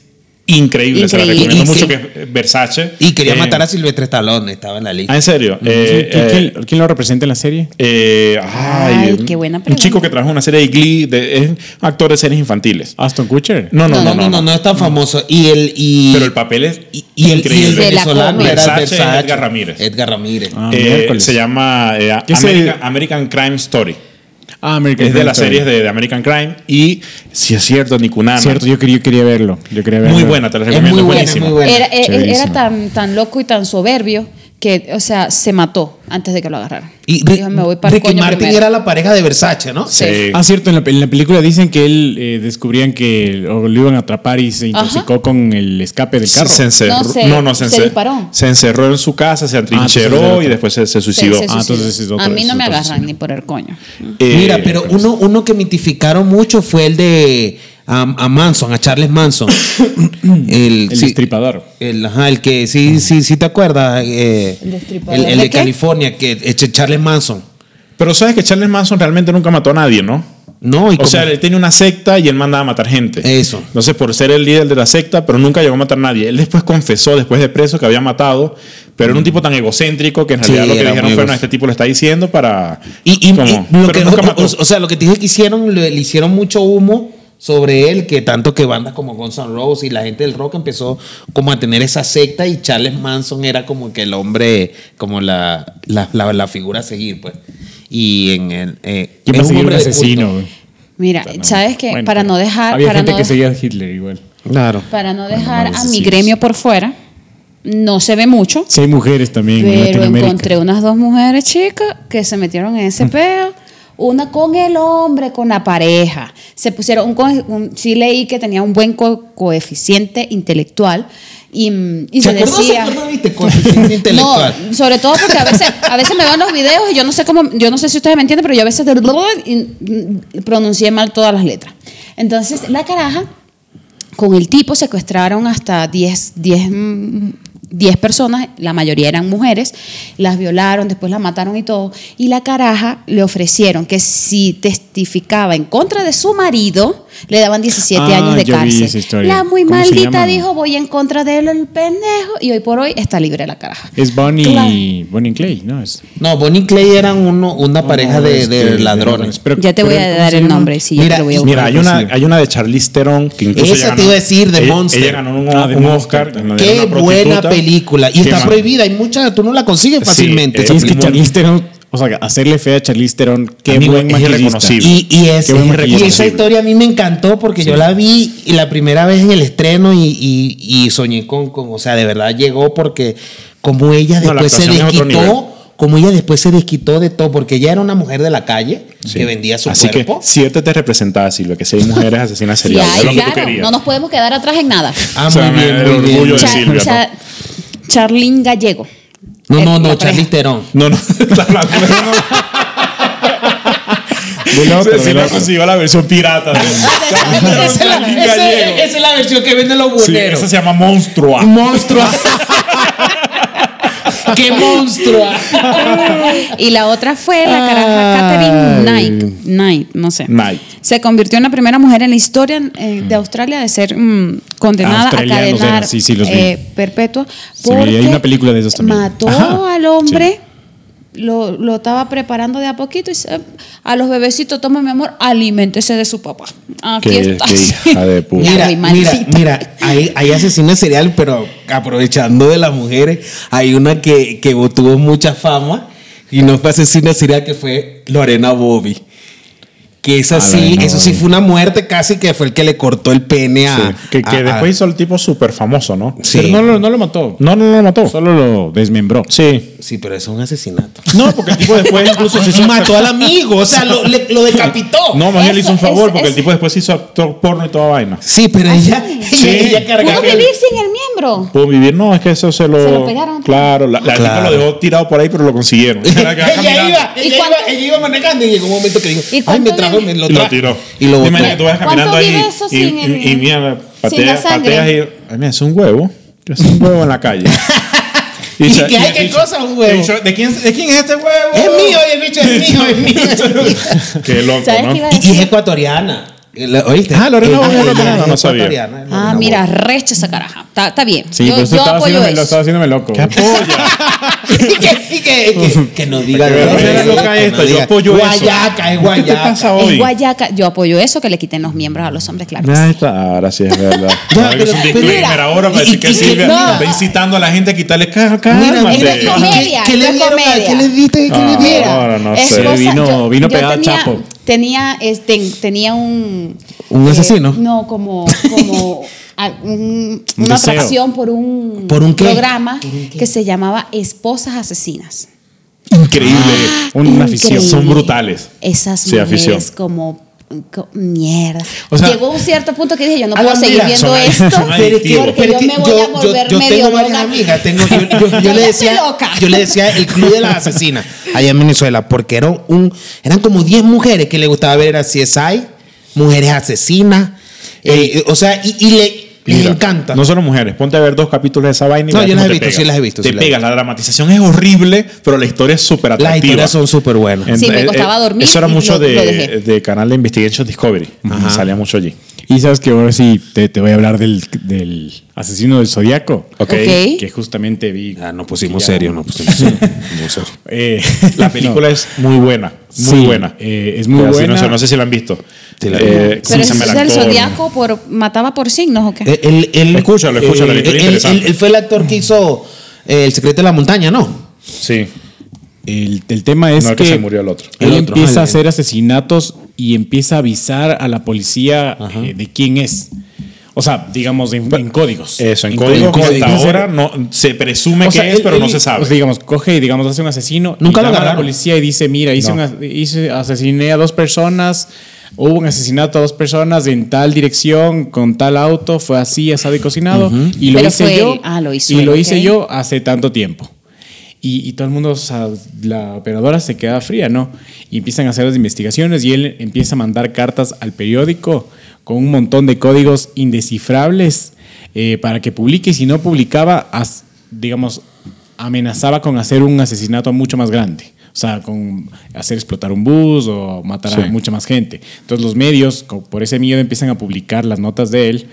increíble. Se la recomiendo Y mucho que- que es Versace. Y quería Eh, matar a Silvestre Stallone, estaba en la lista. Ah, ¿en serio? Eh, ¿Quién, eh, quién- quién lo representa en la serie? eh, ay, Ay, qué buena Un pregunta. chico que trabaja en una serie de Glee, de, es actor de series infantiles. Aston Kutcher. No, no, No, no, no, no, es tan famoso. Y el. Y, Pero el papel es y, y el, y el increíble. La venezolano Versace Versace. Edgar Ramírez. Edgar Ramírez. Ah, Eh, se llama eh, ¿Qué se- American, American Crime Story. Ah, American Es de Crime las series de, de American Crime. Y si es cierto, Nikunana. Cierto, yo quería, yo quería verlo. Yo quería verlo. Muy buena, te la Es recomiendo. muy buena, buenísima. muy buena. Era, era- era tan, tan loco y tan soberbio que, o sea, se mató antes de que lo agarraran. Y Dijo, me voy para el Ricky coño Martin primero. era la pareja de Versace, ¿no? Sí. Sí. Ah, cierto, en la, en la película dicen que él eh, descubrían que o lo iban a atrapar y se intoxicó con el escape del carro. Se encerró. No, se- no, no, se, se disparó. se encerró en su casa, se entonces atrincheró y después se, se Se- suicidó. se Ah, suicidó. entonces es otro- A mí no es me agarran asesino. ni por el coño. Eh, Mira, pero uno, uno que mitificaron mucho fue el de a, a Manson, a Charles Manson. el, El sí, destripador. el, ajá, el que sí, sí, sí te acuerdas. eh, ¿El destripador el, el de? California, que es Charles Manson. Pero sabes que Charles Manson realmente nunca mató a nadie, ¿no? No, y O sea, él tenía una secta y él mandaba a matar gente. Eso. Entonces, por ser el líder de la secta, pero nunca llegó a matar a nadie. Él después confesó, después de preso, que había matado, pero era un tipo tan egocéntrico que en Sí, realidad lo que dijeron fue, no, este tipo lo está diciendo para... Y, y- como- y lo pero que, nunca o, mató. o- o sea, lo que te dije que hicieron, le, le hicieron mucho humo sobre él, que tanto que bandas como Guns N' Roses y la gente del rock empezó como a tener esa secta y Charles Manson era como que el hombre, como la, la, la- la figura a seguir, pues. Y en el... Eh, ¿Quién es un hombre de asesino? culto. güey? Mira, ¿sabes qué? Bueno, para no dejar, Había para gente no, que seguía a Hitler igual. Claro. para no dejar no a mi gremio por fuera, no se ve mucho, Sí, hay mujeres también en pero Latinoamérica. encontré unas dos mujeres chicas que se metieron en ese peo. Una con el hombre, con la pareja. Se pusieron, un, un- sí leí que tenía un buen co- coeficiente intelectual y, mm, y ¿Se decía... acordó? ¿Viste? Coeficiente intelectual. No, sobre todo porque a veces, a veces me van los videos y yo no sé cómo, yo no sé si ustedes me entienden, pero yo a veces mm, pronuncié mal todas las letras. Entonces, la caraja, con el tipo secuestraron hasta 10, 10, mm, 10 personas, la mayoría eran mujeres, las violaron, después las mataron y todo. Y la caraja le ofrecieron que si testificaba en contra de su marido, le daban 17 Ah, años de yo vi cárcel. esa historia. La muy ¿Cómo se maldita dijo, voy en contra de él, el pendejo, y hoy por hoy está libre la caraja. Es Bonnie, Claro. Bonnie Clay, ¿no? Es, No, Bonnie y Clay eran uno, una pareja de, de ladrones. Pero- ya te voy a ¿cómo dar el nombre, sí, ya Mira, te lo voy a buscar. Mira, hay una, hay una de Charlize Theron que incluso Esa te iba a decir, de ella- Monster. Ella ganó un, Ah, de un Monster Oscar. Qué buena película. Y está prohibida. Hay muchas, tú no la consigues fácilmente. eh, Sí, es que Charlize Theron, o sea, hacerle fe a Charlize Theron, qué Amigo, buen maquillista. Y, y es- Qué buen y esa historia a mí me encantó porque yo la vi la primera vez en el estreno y, y- y soñé con, con- o sea, de verdad llegó porque como ella No, después se desquitó, como ella después se desquitó de todo, porque ella era una mujer de la calle Sí. que vendía su Así cuerpo. que si yo te, te representaba, Silvia, que seis mujeres asesinas Sí, seriales. lo que tú claro, querías. no nos podemos quedar atrás en nada. Ah, O sea, muy bien, el muy bien. orgullo de Silvia, Cha- Charlín Gallego. No, no, no, Charlize. Theron. No, no, Del otro, Sí, no consiguió la versión pirata. esa, es la, Charlize esa- Gallego. esa es la versión que venden los Sí, buneros. esa se llama Monstrua. monstruo. ¡Qué monstruo! Y la otra fue la caraja Catherine Knight, Knight, no sé. Knight. Se convirtió en la primera mujer en la historia eh, de Australia de ser mm, condenada a cadenar sí, sí, eh, perpetua. Sí, hay una película de esos también. Mató Ajá, al hombre. Lo, lo estaba preparando de a poquito y se- a los bebecitos, toma mi amor, aliméntese de su papá. Aquí Qué- está. qué hija de puta. Ya, Mira, muy mira, maldita. mira, hay, hay asesinos serial, pero aprovechando de las mujeres, hay una que, que tuvo mucha fama y no fue asesina serial, que fue Lorena Bobby. Que esa Ah, sí, eso sí fue una muerte casi que fue el que le cortó el pene a. Sí, que que a- a- después hizo el tipo súper famoso, ¿no? Sí. Pero no, lo- no lo mató. No, no, no lo mató. Solo lo desmembró. Sí. Sí, pero eso es un asesinato. No, porque el tipo después incluso se hizo. Mató al amigo, o sea, lo, le- lo decapitó. No, más bien le hizo un favor es- porque el tipo después se hizo actor porno y toda vaina. Sí, pero ella, Sí. ella. ¿Pudo vivir sin el miembro? ¿Puedo vivir? No, es que eso se lo. Se lo pegaron. Claro, la, la Claro. tipa lo dejó tirado por ahí, pero lo consiguieron. Ella, iba, ¿Y ella, iba, cuánto- ella iba manejando y llegó un momento que dijo, ¿Y ay, me trajo, me lo Y lo tiró. Y lo botó. Tú vas ¿Cuánto caminando ahí eso y, sin y, el- y mira, sin patea, la sangre? pateas y. Ay, mira, es un huevo. Es un huevo en la calle. ¿Y se- qué hay? ¿Qué cosa, un huevo? ¿De quién, ¿De quién es este huevo? Es mío, y el bicho es mío, es mío. Qué loco, ¿Sabes ¿no? qué y, y es ecuatoriana. ¿Oíste? Ah, Lorena ecuatoriana, es no sabía. ecuatoriana, Ah, Lorena mira, recha esa caraja. Está, está bien. Sí, yo pero eso yo estaba, apoyo haciéndome, lo eso. estaba haciéndome loco. ¿Qué apoya? Y que, y que, que, que no diga loca que esta, no yo apoyo eso. Guayaca, es ¿Qué te guayaca. Es guayaca. Yo apoyo eso, que le quiten los miembros a los hombres, claro. sí. está, ahora sí es verdad. Ahora pero- es un pero disclaimer mira, ahora para decir que Silvia está incitando a la gente a quitarle cálmate. Mira, mira, ¿qué- comedia, ¿qué, qué le dieron? a- comedia. ¿Qué le diste? ¿Qué Ah, le dieron? ahora no sé. Esposa- Vino- pegada tenía, Chapo. Tenía, este, tenía un... ¿Un eh, asesino? no, como, como a- un- Un una deseo. atracción por un, ¿Por un programa que se llamaba Esposas Asesinas. Increíble. Una afición. Son brutales. Esas Sí, mujeres afición. como, co- mierda. O sea- Llegó un cierto punto que dije, yo no puedo seguir mira, viendo son- esto. son. Porque pero yo me voy a volver yo medio tengo varias amigas. Tengo, yo, yo- yo Ya le decía, loca. yo le decía el club de las asesinas allá en Venezuela, porque eran, un, eran como 10 mujeres que le gustaba ver a CSI, mujeres asesinas. eh, o sea, y, y le, les Mira, encanta. No solo mujeres. Ponte a ver dos capítulos de esa vaina y No, yo las he te visto, pega. sí las he visto, Te sí las he pega. La dramatización es horrible, pero la historia es súper las atractiva. historias son súper buenas. Sí, me costaba eh, dormir Eso era mucho lo- de, lo dejé. de canal de Investigation Discovery. Salía mucho allí. Y sabes que ahora sí te, te voy a hablar del, del asesino del zodiaco. Ok. Ok. Que justamente vi. Ah, no pusimos Ya. serio, no pusimos serio. Muy serio. Eh, La película es muy buena. Muy Sí, buena. eh, es muy Pero sí, buena. No sé, no sé si la han visto. Sí, la- Eh, Pero ¿cómo se ese llama es el zodiaco por mataba por signos o qué? Eh, Él, él- Escúchalo, escúchalo, él- fue el actor que hizo eh, El secreto de la montaña, ¿no? Sí. El, el tema es No, que, que se murió el otro. Él El otro, empieza ah, a el- hacer asesinatos y empieza a avisar a la policía eh, de quién es. O sea, digamos, en, en códigos. Eso, en, código. códigos. Hasta ahora hacer- no, se presume O que sea, es, él- pero no se sabe. o sea, digamos, coge y digamos, hace un asesino. Nunca y lo llama a la agarraron. policía y dice: Mira, hice, No. un as- hice- asesiné a dos personas. Hubo un asesinato a dos personas en tal dirección, con tal auto, fue así, asado y cocinado. Y lo Pero hice yo. él. Ah, lo hizo y él, lo hice yo hace tanto tiempo. Y, y todo el mundo, o sea, la operadora se queda fría, ¿no? Y empiezan a hacer las investigaciones y él empieza a mandar cartas al periódico con un montón de códigos indescifrables eh, para que publique. Y si no publicaba, as- digamos, amenazaba con hacer un asesinato mucho más grande. O sea, con hacer explotar un bus o matar a mucha más gente. Entonces los medios, por ese miedo, empiezan a publicar las notas de él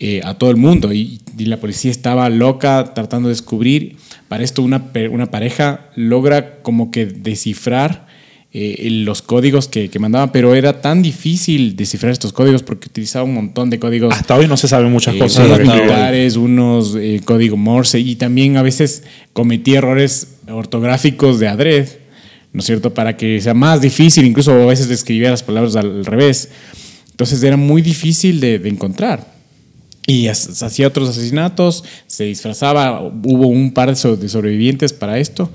eh, a todo el mundo. Y, y la policía estaba loca tratando de descubrir. Para esto una, una pareja logra como que descifrar eh, los códigos que, que mandaban, pero era tan difícil descifrar estos códigos porque utilizaba un montón de códigos Hasta hoy no se saben muchas eh, cosas. de unos militares, unos eh, código Morse y también a veces cometía errores ortográficos de adred ¿no es cierto? Para que sea más difícil, incluso a veces escribir las palabras al revés. Entonces era muy difícil de, encontrar. Y hacía otros asesinatos, se disfrazaba, hubo un par de sobrevivientes para esto,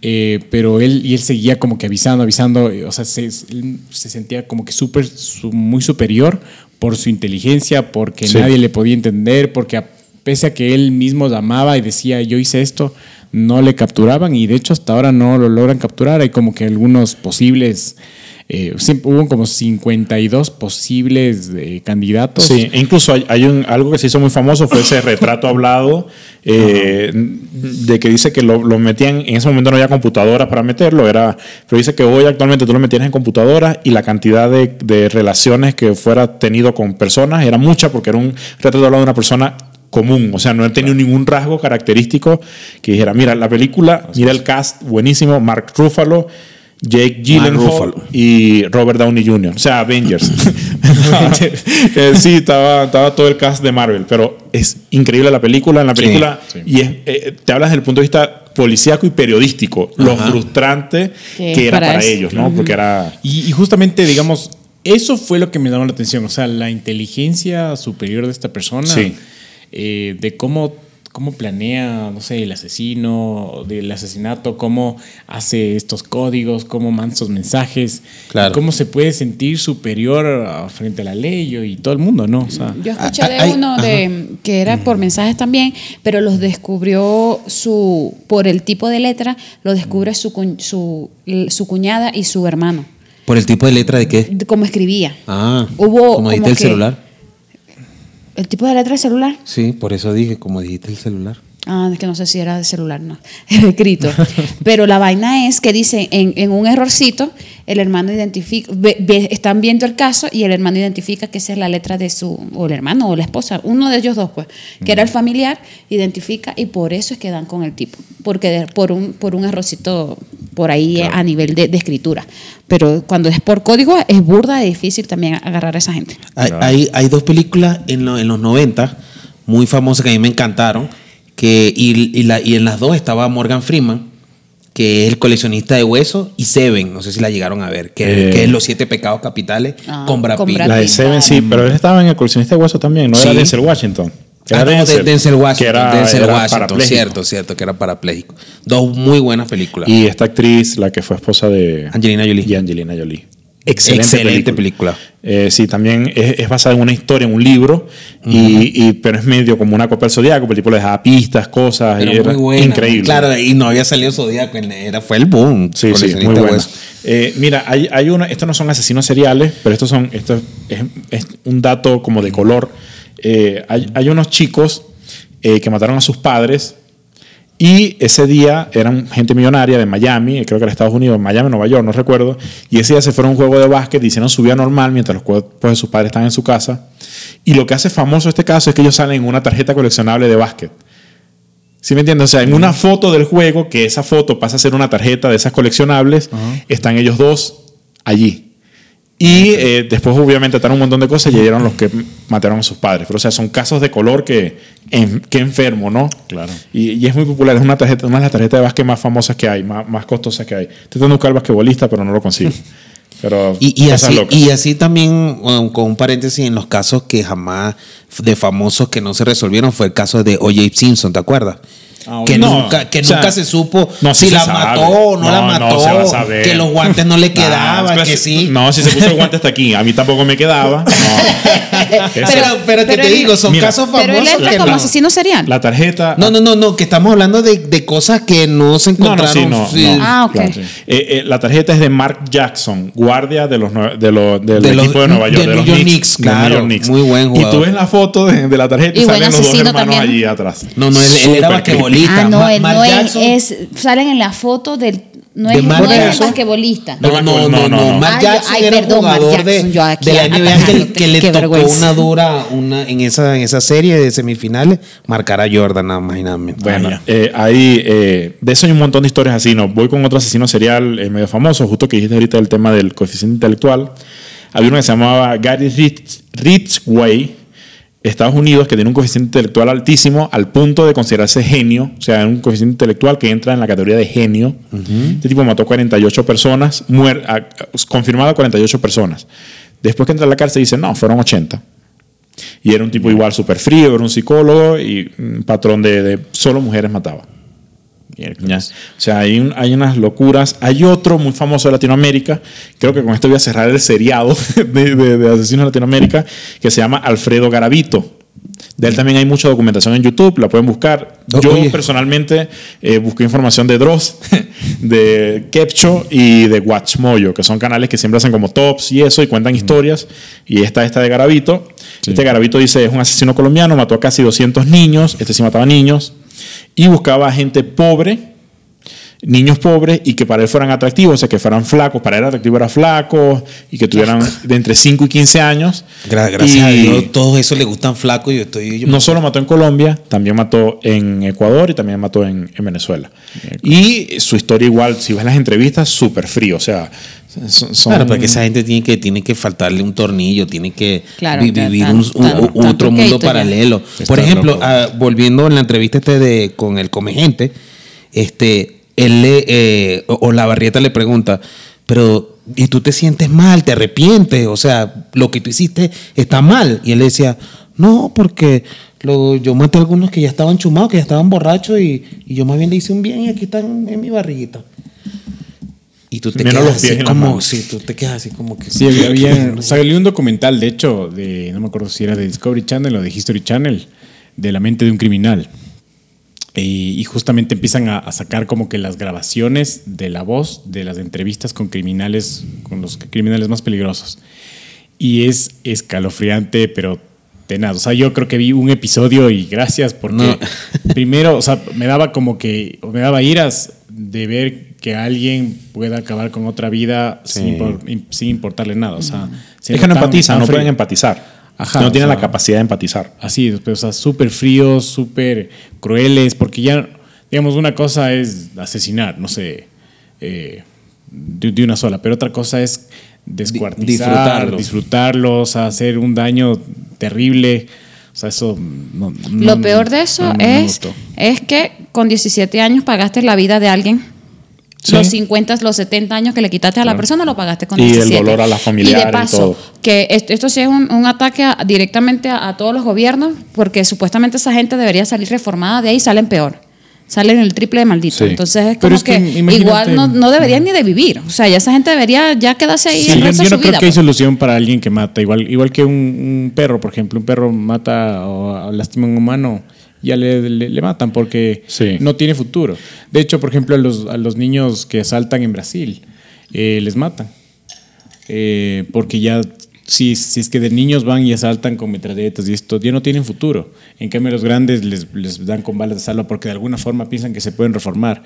eh, pero él, y él seguía como que avisando, avisando, o sea, se, se sentía como que super, muy superior por su inteligencia, porque nadie le podía entender, porque pese a que él mismo llamaba y decía, yo hice esto, no le capturaban y de hecho hasta ahora no lo logran capturar. Hay como que algunos posibles eh, hubo como 52 posibles eh, candidatos. Sí, e incluso hay, un, algo que se hizo muy famoso, fue ese retrato hablado, eh, de que dice que lo, metían, en ese momento no había computadoras para meterlo, era, pero dice que hoy actualmente tú lo metías en computadora y la cantidad de, de relaciones que fuera tenido con personas era mucha porque era un retrato hablado de una persona común, o sea, no he tenido ningún rasgo característico que dijera, mira, la película, mira el cast, buenísimo, Mark Ruffalo, Jake Gyllenhaal y Robert Downey Jr., o sea, Avengers. Eh, sí, estaba, estaba todo el cast de Marvel, pero es increíble la película, en la película, y eh, te hablas desde el punto de vista policíaco y periodístico, lo frustrante que era para, ellos, ¿no? Porque era... Y, y justamente, digamos, eso fue lo que me llamó la atención, o sea, la inteligencia superior de esta persona. Sí eh, de cómo, cómo planea, no sé, el asesino, del asesinato, cómo hace estos códigos, cómo manda estos mensajes, cómo se puede sentir superior frente a la ley y todo el mundo, ¿no? Yo escuché de uno de, que era por mensajes también, pero los descubrió su, por el tipo de letra, lo descubre su, su, su cuñada y su hermano. ¿Por el tipo de letra de qué? De cómo escribía. Ah, Hubo como el celular. ¿El tipo de letra de celular? Sí, por eso dije, como dijiste el celular. Ah, es que no sé si era de celular, no, escrito. Pero la vaina es que dice, en, un errorcito, el hermano identifica, están viendo el caso y el hermano identifica que esa es la letra de su, o el hermano o la esposa, uno de ellos dos, pues, que era el familiar, identifica y por eso es que dan con el tipo, porque por un, por un errorcito por ahí a nivel de, escritura. Pero cuando es por código, es burda y difícil también agarrar a esa gente. Hay, hay, dos películas en, en, los 90 muy famosas que a mí me encantaron, que, y, y, la, y en las dos estaba Morgan Freeman, que es el coleccionista de huesos, y Seven, no sé si la llegaron a ver, que, es eh. Los Siete Pecados Capitales ah, con Brad Pitt. La de Seven sí, pero él estaba en el coleccionista de huesos también, no era Denzel Washington. Era ah, Denzel, Washington. era, Denzel Washington, cierto, cierto, que era parapléjico. Dos muy buenas películas. Y esta actriz, la que fue esposa de Angelina Jolie. Y Angelina Jolie. Excelente, película. Eh, sí, también es, basada en una historia, en un libro, y, pero es medio como una copia del Zodíaco, porque el tipo le dejaba pistas, cosas, y era increíble. Claro, y no había salido Zodíaco, era, fue el boom. Sí, sí, muy bueno. Eh, mira, hay, hay uno, estos no son asesinos seriales, pero estos son, esto es, un dato como de color. Eh, hay, hay, unos chicos que mataron a sus padres y ese día eran gente millonaria de Miami, creo que era Estados Unidos, Miami, Nueva York, no recuerdo. Y ese día se fueron a un juego de básquet, hicieron su vida normal mientras los cuerpos de sus padres están en su casa. Y lo que hace famoso este caso es que ellos salen en una tarjeta coleccionable de básquet. ¿Sí me entiendes? O sea, en una foto del juego, que esa foto pasa a ser una tarjeta de esas coleccionables, están ellos dos allí. Y eh, después, obviamente, están un montón de cosas y llegaron los que mataron a sus padres. Pero, o sea, son casos de color que, que enfermo, ¿no? Claro. Y, es muy popular. Es una, tarjeta, una de las tarjetas de básquet más famosas que hay, más, más costosas que hay. Estoy tratando de buscar basquetbolista, pero no lo consigo. Pero y, así, y así también, con un paréntesis, en los casos que jamás de famosos que no se resolvieron, fue el caso de O.J. Simpson, ¿te acuerdas? Ah, que nunca, que nunca se supo si, la mató o no, la mató, que los guantes no le quedaban, que sí. No, si se puso el guante hasta aquí, a mí tampoco me quedaba. pero, pero, que te digo, son casos famosos. Pero él entra como asesino serial. La tarjeta. No, no, no, no, que estamos hablando de, de cosas que no se encontraron. No, sí, Ah, ok. Eh, eh, la tarjeta es de Mark Jackson, guardia de los, de los, del equipo de Nueva York. De, los Knicks, claro. Muy buen jugador. Y tú ves la foto de, la tarjeta y, salen los dos hermanos allí atrás. No, no, él, él era basquetbolista Ah, no, él no es, Salen en la foto del. No es, no es basquetbolista. No, no, no, no. Mark Jackson era un jugador de, de, la NBA que, le tocó una dura una, en, esa, en esa serie de semifinales marcar a Jordan nada más y nada menos. Bueno, eh, ahí, eh, de eso hay un montón de historias así. No, voy con otro asesino serial eh, medio famoso, justo que dijiste ahorita el tema del coeficiente intelectual. Había uno que se llamaba Gary Ridgway Estados Unidos, que tiene un coeficiente intelectual altísimo al punto de considerarse genio, o sea, un coeficiente intelectual que entra en la categoría de genio. Este tipo mató 48 personas, muer confirmado 48 personas. Después que entra a la cárcel dice, no, fueron 80. Y era un tipo igual súper frío, era un psicólogo y un patrón de, de solo mujeres mataba. O sea, hay, hay, unas locuras. Hay otro muy famoso de Latinoamérica, creo que con esto voy a cerrar el seriado de, de, asesinos de Latinoamérica, que se llama Alfredo Garavito. De él también hay mucha documentación en YouTube, la pueden buscar. Yo personalmente eh, busqué información de Dross, de Kepcho y de Watchmoyo, que son canales que siempre hacen como tops y eso y cuentan historias. Y esta esta de Garavito. Este Garavito dice, es un asesino colombiano, mató a casi 200 niños, este sí mataba niños y buscaba gente pobre, niños pobres y que para él fueran atractivos, o sea, que fueran flacos, para él atractivo era flaco y que tuvieran de entre 5 y 15 años. Gracias a Dios, todos eso le gustan flacos. Yo estoy, no solo mató en Colombia, también mató en Ecuador y también mató en, Venezuela. Y su historia igual, si ves las entrevistas, súper frío, o sea... Son, claro, porque esa gente tiene que, tiene que faltarle un tornillo, tiene que vivir un, otro mundo paralelo. Por ejemplo, ah, volviendo en la entrevista este de, con el come gente, este, él le, eh, o, la barrieta le pregunta, pero ¿y tú te sientes mal? ¿Te arrepientes? O sea, lo que tú hiciste está mal. Y él le decía, no, porque lo, yo maté a algunos que ya estaban chumados, que ya estaban borrachos y, y, yo más bien le hice un bien y aquí están en mi barriguita. Y tú te quedas así como, sí, tú te quedas así como que... Sí, había, salió un documental, de hecho, de, no me acuerdo si era de Discovery Channel o de History Channel, de la mente de un criminal. Y, justamente empiezan a, sacar como que las grabaciones de la voz de las entrevistas con criminales, con los criminales más peligrosos. Y es escalofriante, pero tenaz. O sea, yo creo que vi un episodio y gracias porque primero, o sea, me daba como que, me daba iras de ver que alguien pueda acabar con otra vida sin, importarle nada. O sea, es que no empatizan, no pueden empatizar. no tienen la capacidad de empatizar. Así, o sea, súper fríos, súper crueles, porque ya, digamos, una cosa es asesinar, no sé, eh, de, una sola, pero otra cosa es descuartizar, disfrutarlos, hacer un daño terrible. O sea, eso Lo peor de eso es, es que con 17 años pagaste la vida de alguien los 50, los 70 años que le quitaste a la persona lo pagaste con y el dolor a la familia. Y de paso, que esto, sí es un, ataque directamente a, todos los gobiernos, porque supuestamente esa gente debería salir reformada, de ahí salen peor. Salen el triple de maldito. Entonces es como que, igual no, no, deberían ni de vivir. O sea, ya esa gente debería ya quedarse ahí. el resto yo, no creo que hay pues. solución para alguien que mata. Igual, igual que un, perro, por ejemplo. Un perro mata o lastima a un humano ya le, le, matan porque no tiene futuro. De hecho, por ejemplo, a los, a los niños que asaltan en Brasil, eh, les matan. Eh, porque ya, si, si es que de niños van y asaltan con metralletas y esto, ya no tienen futuro. En cambio, a los grandes les, les dan con balas de salva porque de alguna forma piensan que se pueden reformar.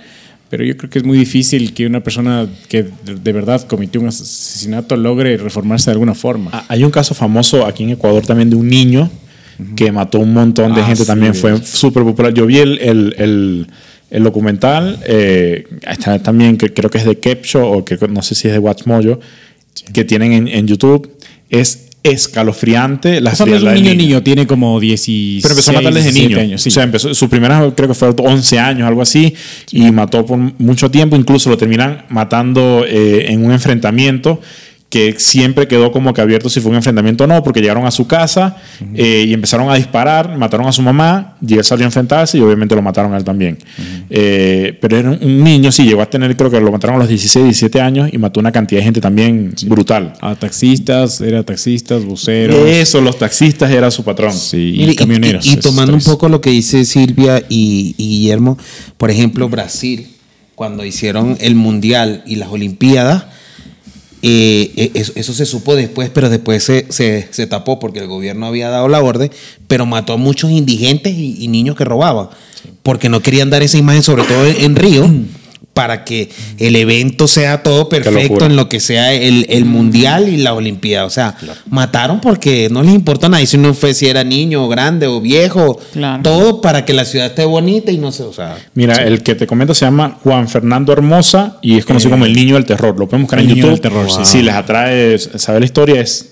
Pero yo creo que es muy difícil que una persona que de verdad cometió un asesinato logre reformarse de alguna forma. Ah, hay un caso famoso aquí en Ecuador también de un niño que mató un montón de ah, gente también, fue súper popular. Yo vi el, el, el, documental, eh, está también que creo que es de Kepcho o que no sé si es de Watchmojo, que tienen en, en, YouTube. Es escalofriante la o es un niño, niño, tiene como 16 Pero empezó a matar desde niño. Años, O sea, empezó, su primera creo que fue 11 años, algo así, y mató por mucho tiempo. Incluso lo terminan matando eh, en un enfrentamiento que siempre quedó como que abierto si fue un enfrentamiento o no, porque llegaron a su casa eh, y empezaron a disparar, mataron a su mamá, y él salió a enfrentarse y obviamente lo mataron a él también. Eh, pero era un niño, sí, llegó a tener, creo que lo mataron a los 16, 17 años y mató una cantidad de gente también brutal. A taxistas, era taxistas, buceros. Eso, los taxistas era su patrón. Sí, y, camioneros. Y, tomando un poco lo que dice Silvia y Guillermo, por ejemplo, Brasil, cuando hicieron el Mundial y las Olimpiadas, eh, eso, se supo después, pero después se, se, tapó porque el gobierno había dado la orden, pero mató a muchos indigentes y, niños que robaban, porque no querían dar esa imagen, sobre todo en Río para que el evento sea todo perfecto en lo que sea el, mundial y la olimpiada. O sea, mataron porque no les importa nada. Y si no fue si era niño, grande o viejo, todo para que la ciudad esté bonita y no sé, o sea. Mira, el que te comento se llama Juan Fernando Hermosa y es conocido como el niño del terror. Lo podemos buscar en YouTube. Del terror, Si les atrae saber la historia, es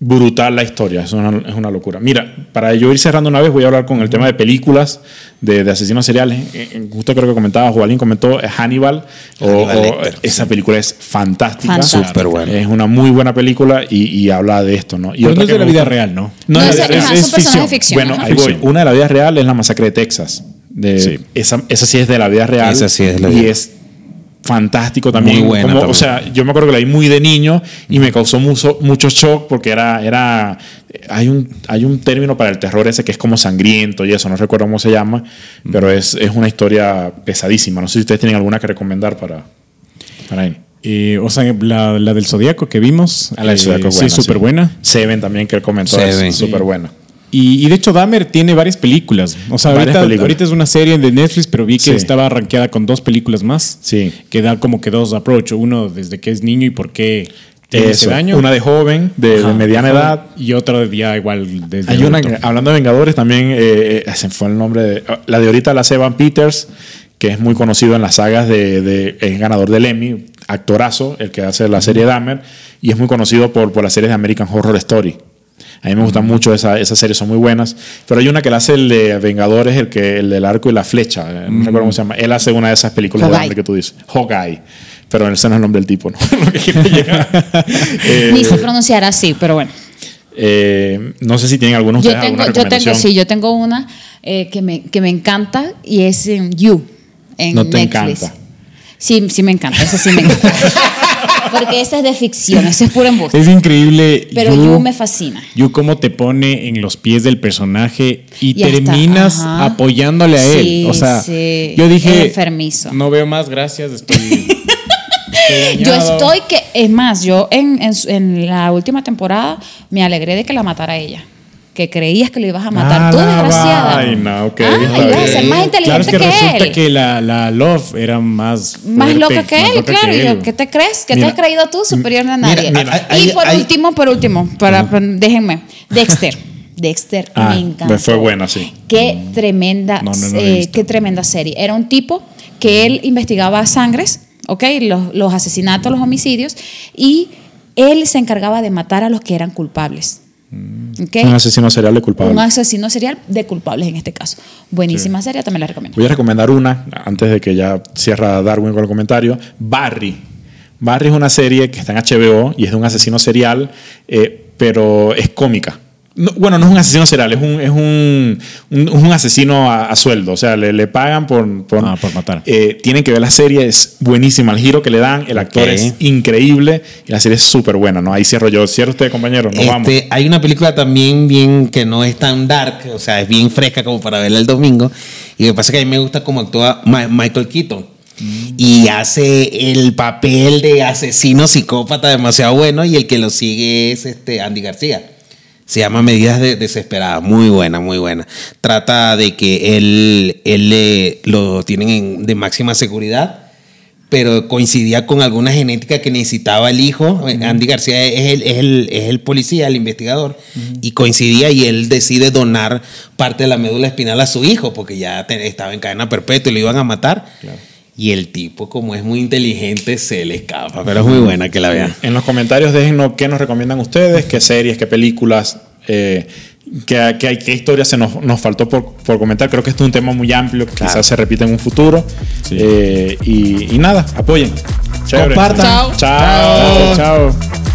brutal la historia, es una, es una, locura. Mira, para yo ir cerrando una vez, voy a hablar con el tema de películas de, de asesinos seriales. Eh, eh, justo creo que comentaba, Juan comentó Hannibal, Hannibal o, esa película es fantástica. Súper buena. Es una muy buena película y, y habla de esto, ¿no? Y no es de la vida real, ¿no? No, es, es, es, ficción. ficción. Bueno, ahí voy. Una de la vida real es la masacre de Texas. De, sí. esa, esa sí es de la vida real. Esa sí es de la vida. Y es fantástico también. Muy buena como, también. O sea, yo me acuerdo que la vi muy de niño y me causó mucho, mucho shock porque era, era hay, un, hay un término para el terror ese que es como sangriento y eso, no recuerdo cómo se llama, pero es, es una historia pesadísima. No sé si ustedes tienen alguna que recomendar para, para ahí. Eh, o sea, la, la del Zodíaco que vimos. Ah, la del Zodíaco eh, buena, sí, súper sí. buena. Seven también que él comentó, Seven. es súper buena. Y, y, de hecho Dahmer tiene varias películas. O sea, ahorita, películas. ahorita es una serie de Netflix, pero vi que Sí. estaba rankeada con dos películas más. Sí. Que da como que dos approach. Uno desde que es niño y por qué tiene ese daño. Una de joven, de, mediana edad. Y otra de ya igual desde Hay una, adulto. hablando de Vengadores, también eh, eh, se fue el nombre de. La de ahorita la hace Evan Peters, que es muy conocido en las sagas de. de- es ganador del Emmy, actorazo, el que hace la serie Dahmer, y es muy conocido por, por las series de American Horror Story. A mí me gustan mucho esa- esas series, son muy buenas. Pero hay una que la hace el de Vengadores, el, que, el del arco y la flecha. eh, No recuerdo cómo se llama. Él hace una de esas películas de que tú dices. Hawkeye. Pero ese no es el nombre del tipo, ¿no? Lo que quiero llegar. Eh, Ni se pronunciará así, pero bueno. eh, no sé si tienen algunos Yo tengo, yo tengo, sí, yo tengo una eh, que, me, que me encanta y es en You, en No te Netflix. encanta. Sí, sí me encanta, esa sí me encanta. Porque esa es de ficción, esa es pura embuste. Es increíble. Pero You- You me fascina. You cómo te pone en los pies del personaje y, terminas apoyándole a él. Sí, o sea, sí. yo dije, enfermizo. no veo más, gracias, estoy, estoy Yo dañado". estoy que, es más, yo en, en, en la última temporada me alegré de que la matara ella. Que creías que lo ibas a matar Ah, tú, la desgraciada. vaina, Ah, ibas a bien. ser más inteligente Claro, es que, que, resulta él. que la, la Love era más más loca que más él, loca claro. que él. ¿Qué te crees? ¿Qué Mira, te has creído tú superior a nadie? mira, y hay- por hay- último, por último, para, déjenme, Dexter. Dexter Ah, me encantó. fue buena, sí. Qué tremenda, No, no, no la he eh, visto. qué tremenda serie. Era un tipo que él investigaba sangres, ¿ok? Los, los asesinatos, los homicidios, y él se encargaba de matar a los que eran culpables. ¿Ok? Un asesino serial de culpable. Un asesino serial de culpables en este caso. Buenísima serie, también la recomiendo. Voy a recomendar una, antes de que ya cierra Darwin con el comentario. Barry. Barry es una serie que está en HBO y es de un asesino serial, eh, pero es cómica. No, bueno, no es un asesino serial, es un, es un, un- un asesino a, a sueldo. O sea, le, le pagan por, por, Ah, por matar. Eh, tienen que ver la serie, es buenísima. El giro que le dan, el actor es increíble y la serie es súper buena. ¿no? Ahí cierro yo. Cierra usted, compañero. Nos vamos. Este, hay una película también bien que no es tan dark, o sea, es bien fresca como para verla el domingo. Y lo que pasa es que a mí me gusta cómo actúa Ma- Michael Keaton. Y hace el papel de asesino psicópata demasiado bueno y el que lo sigue es este Andy García. Se llama Medidas de- Desesperadas. Muy buena, muy buena. Trata de que él, él eh, lo tienen en- de máxima seguridad pero coincidía con alguna genética que necesitaba el hijo. Andy García es el, es el, es el policía, el investigador, y coincidía y él decide donar parte de la médula espinal a su hijo porque ya te- estaba en cadena perpetua y lo iban a matar. Y el tipo, como es muy inteligente, se le escapa, pero es muy buena que la vean. En los comentarios déjenos qué nos recomiendan ustedes, qué series, qué películas, eh, qué, qué- qué historias se nos, nos faltó por, por comentar. Creo que este es un tema muy amplio que Claro. quizás se repita en un futuro. Sí. Eh, y, y nada, apoyen. Chévere. Compartan. Chao. Chao. Chao.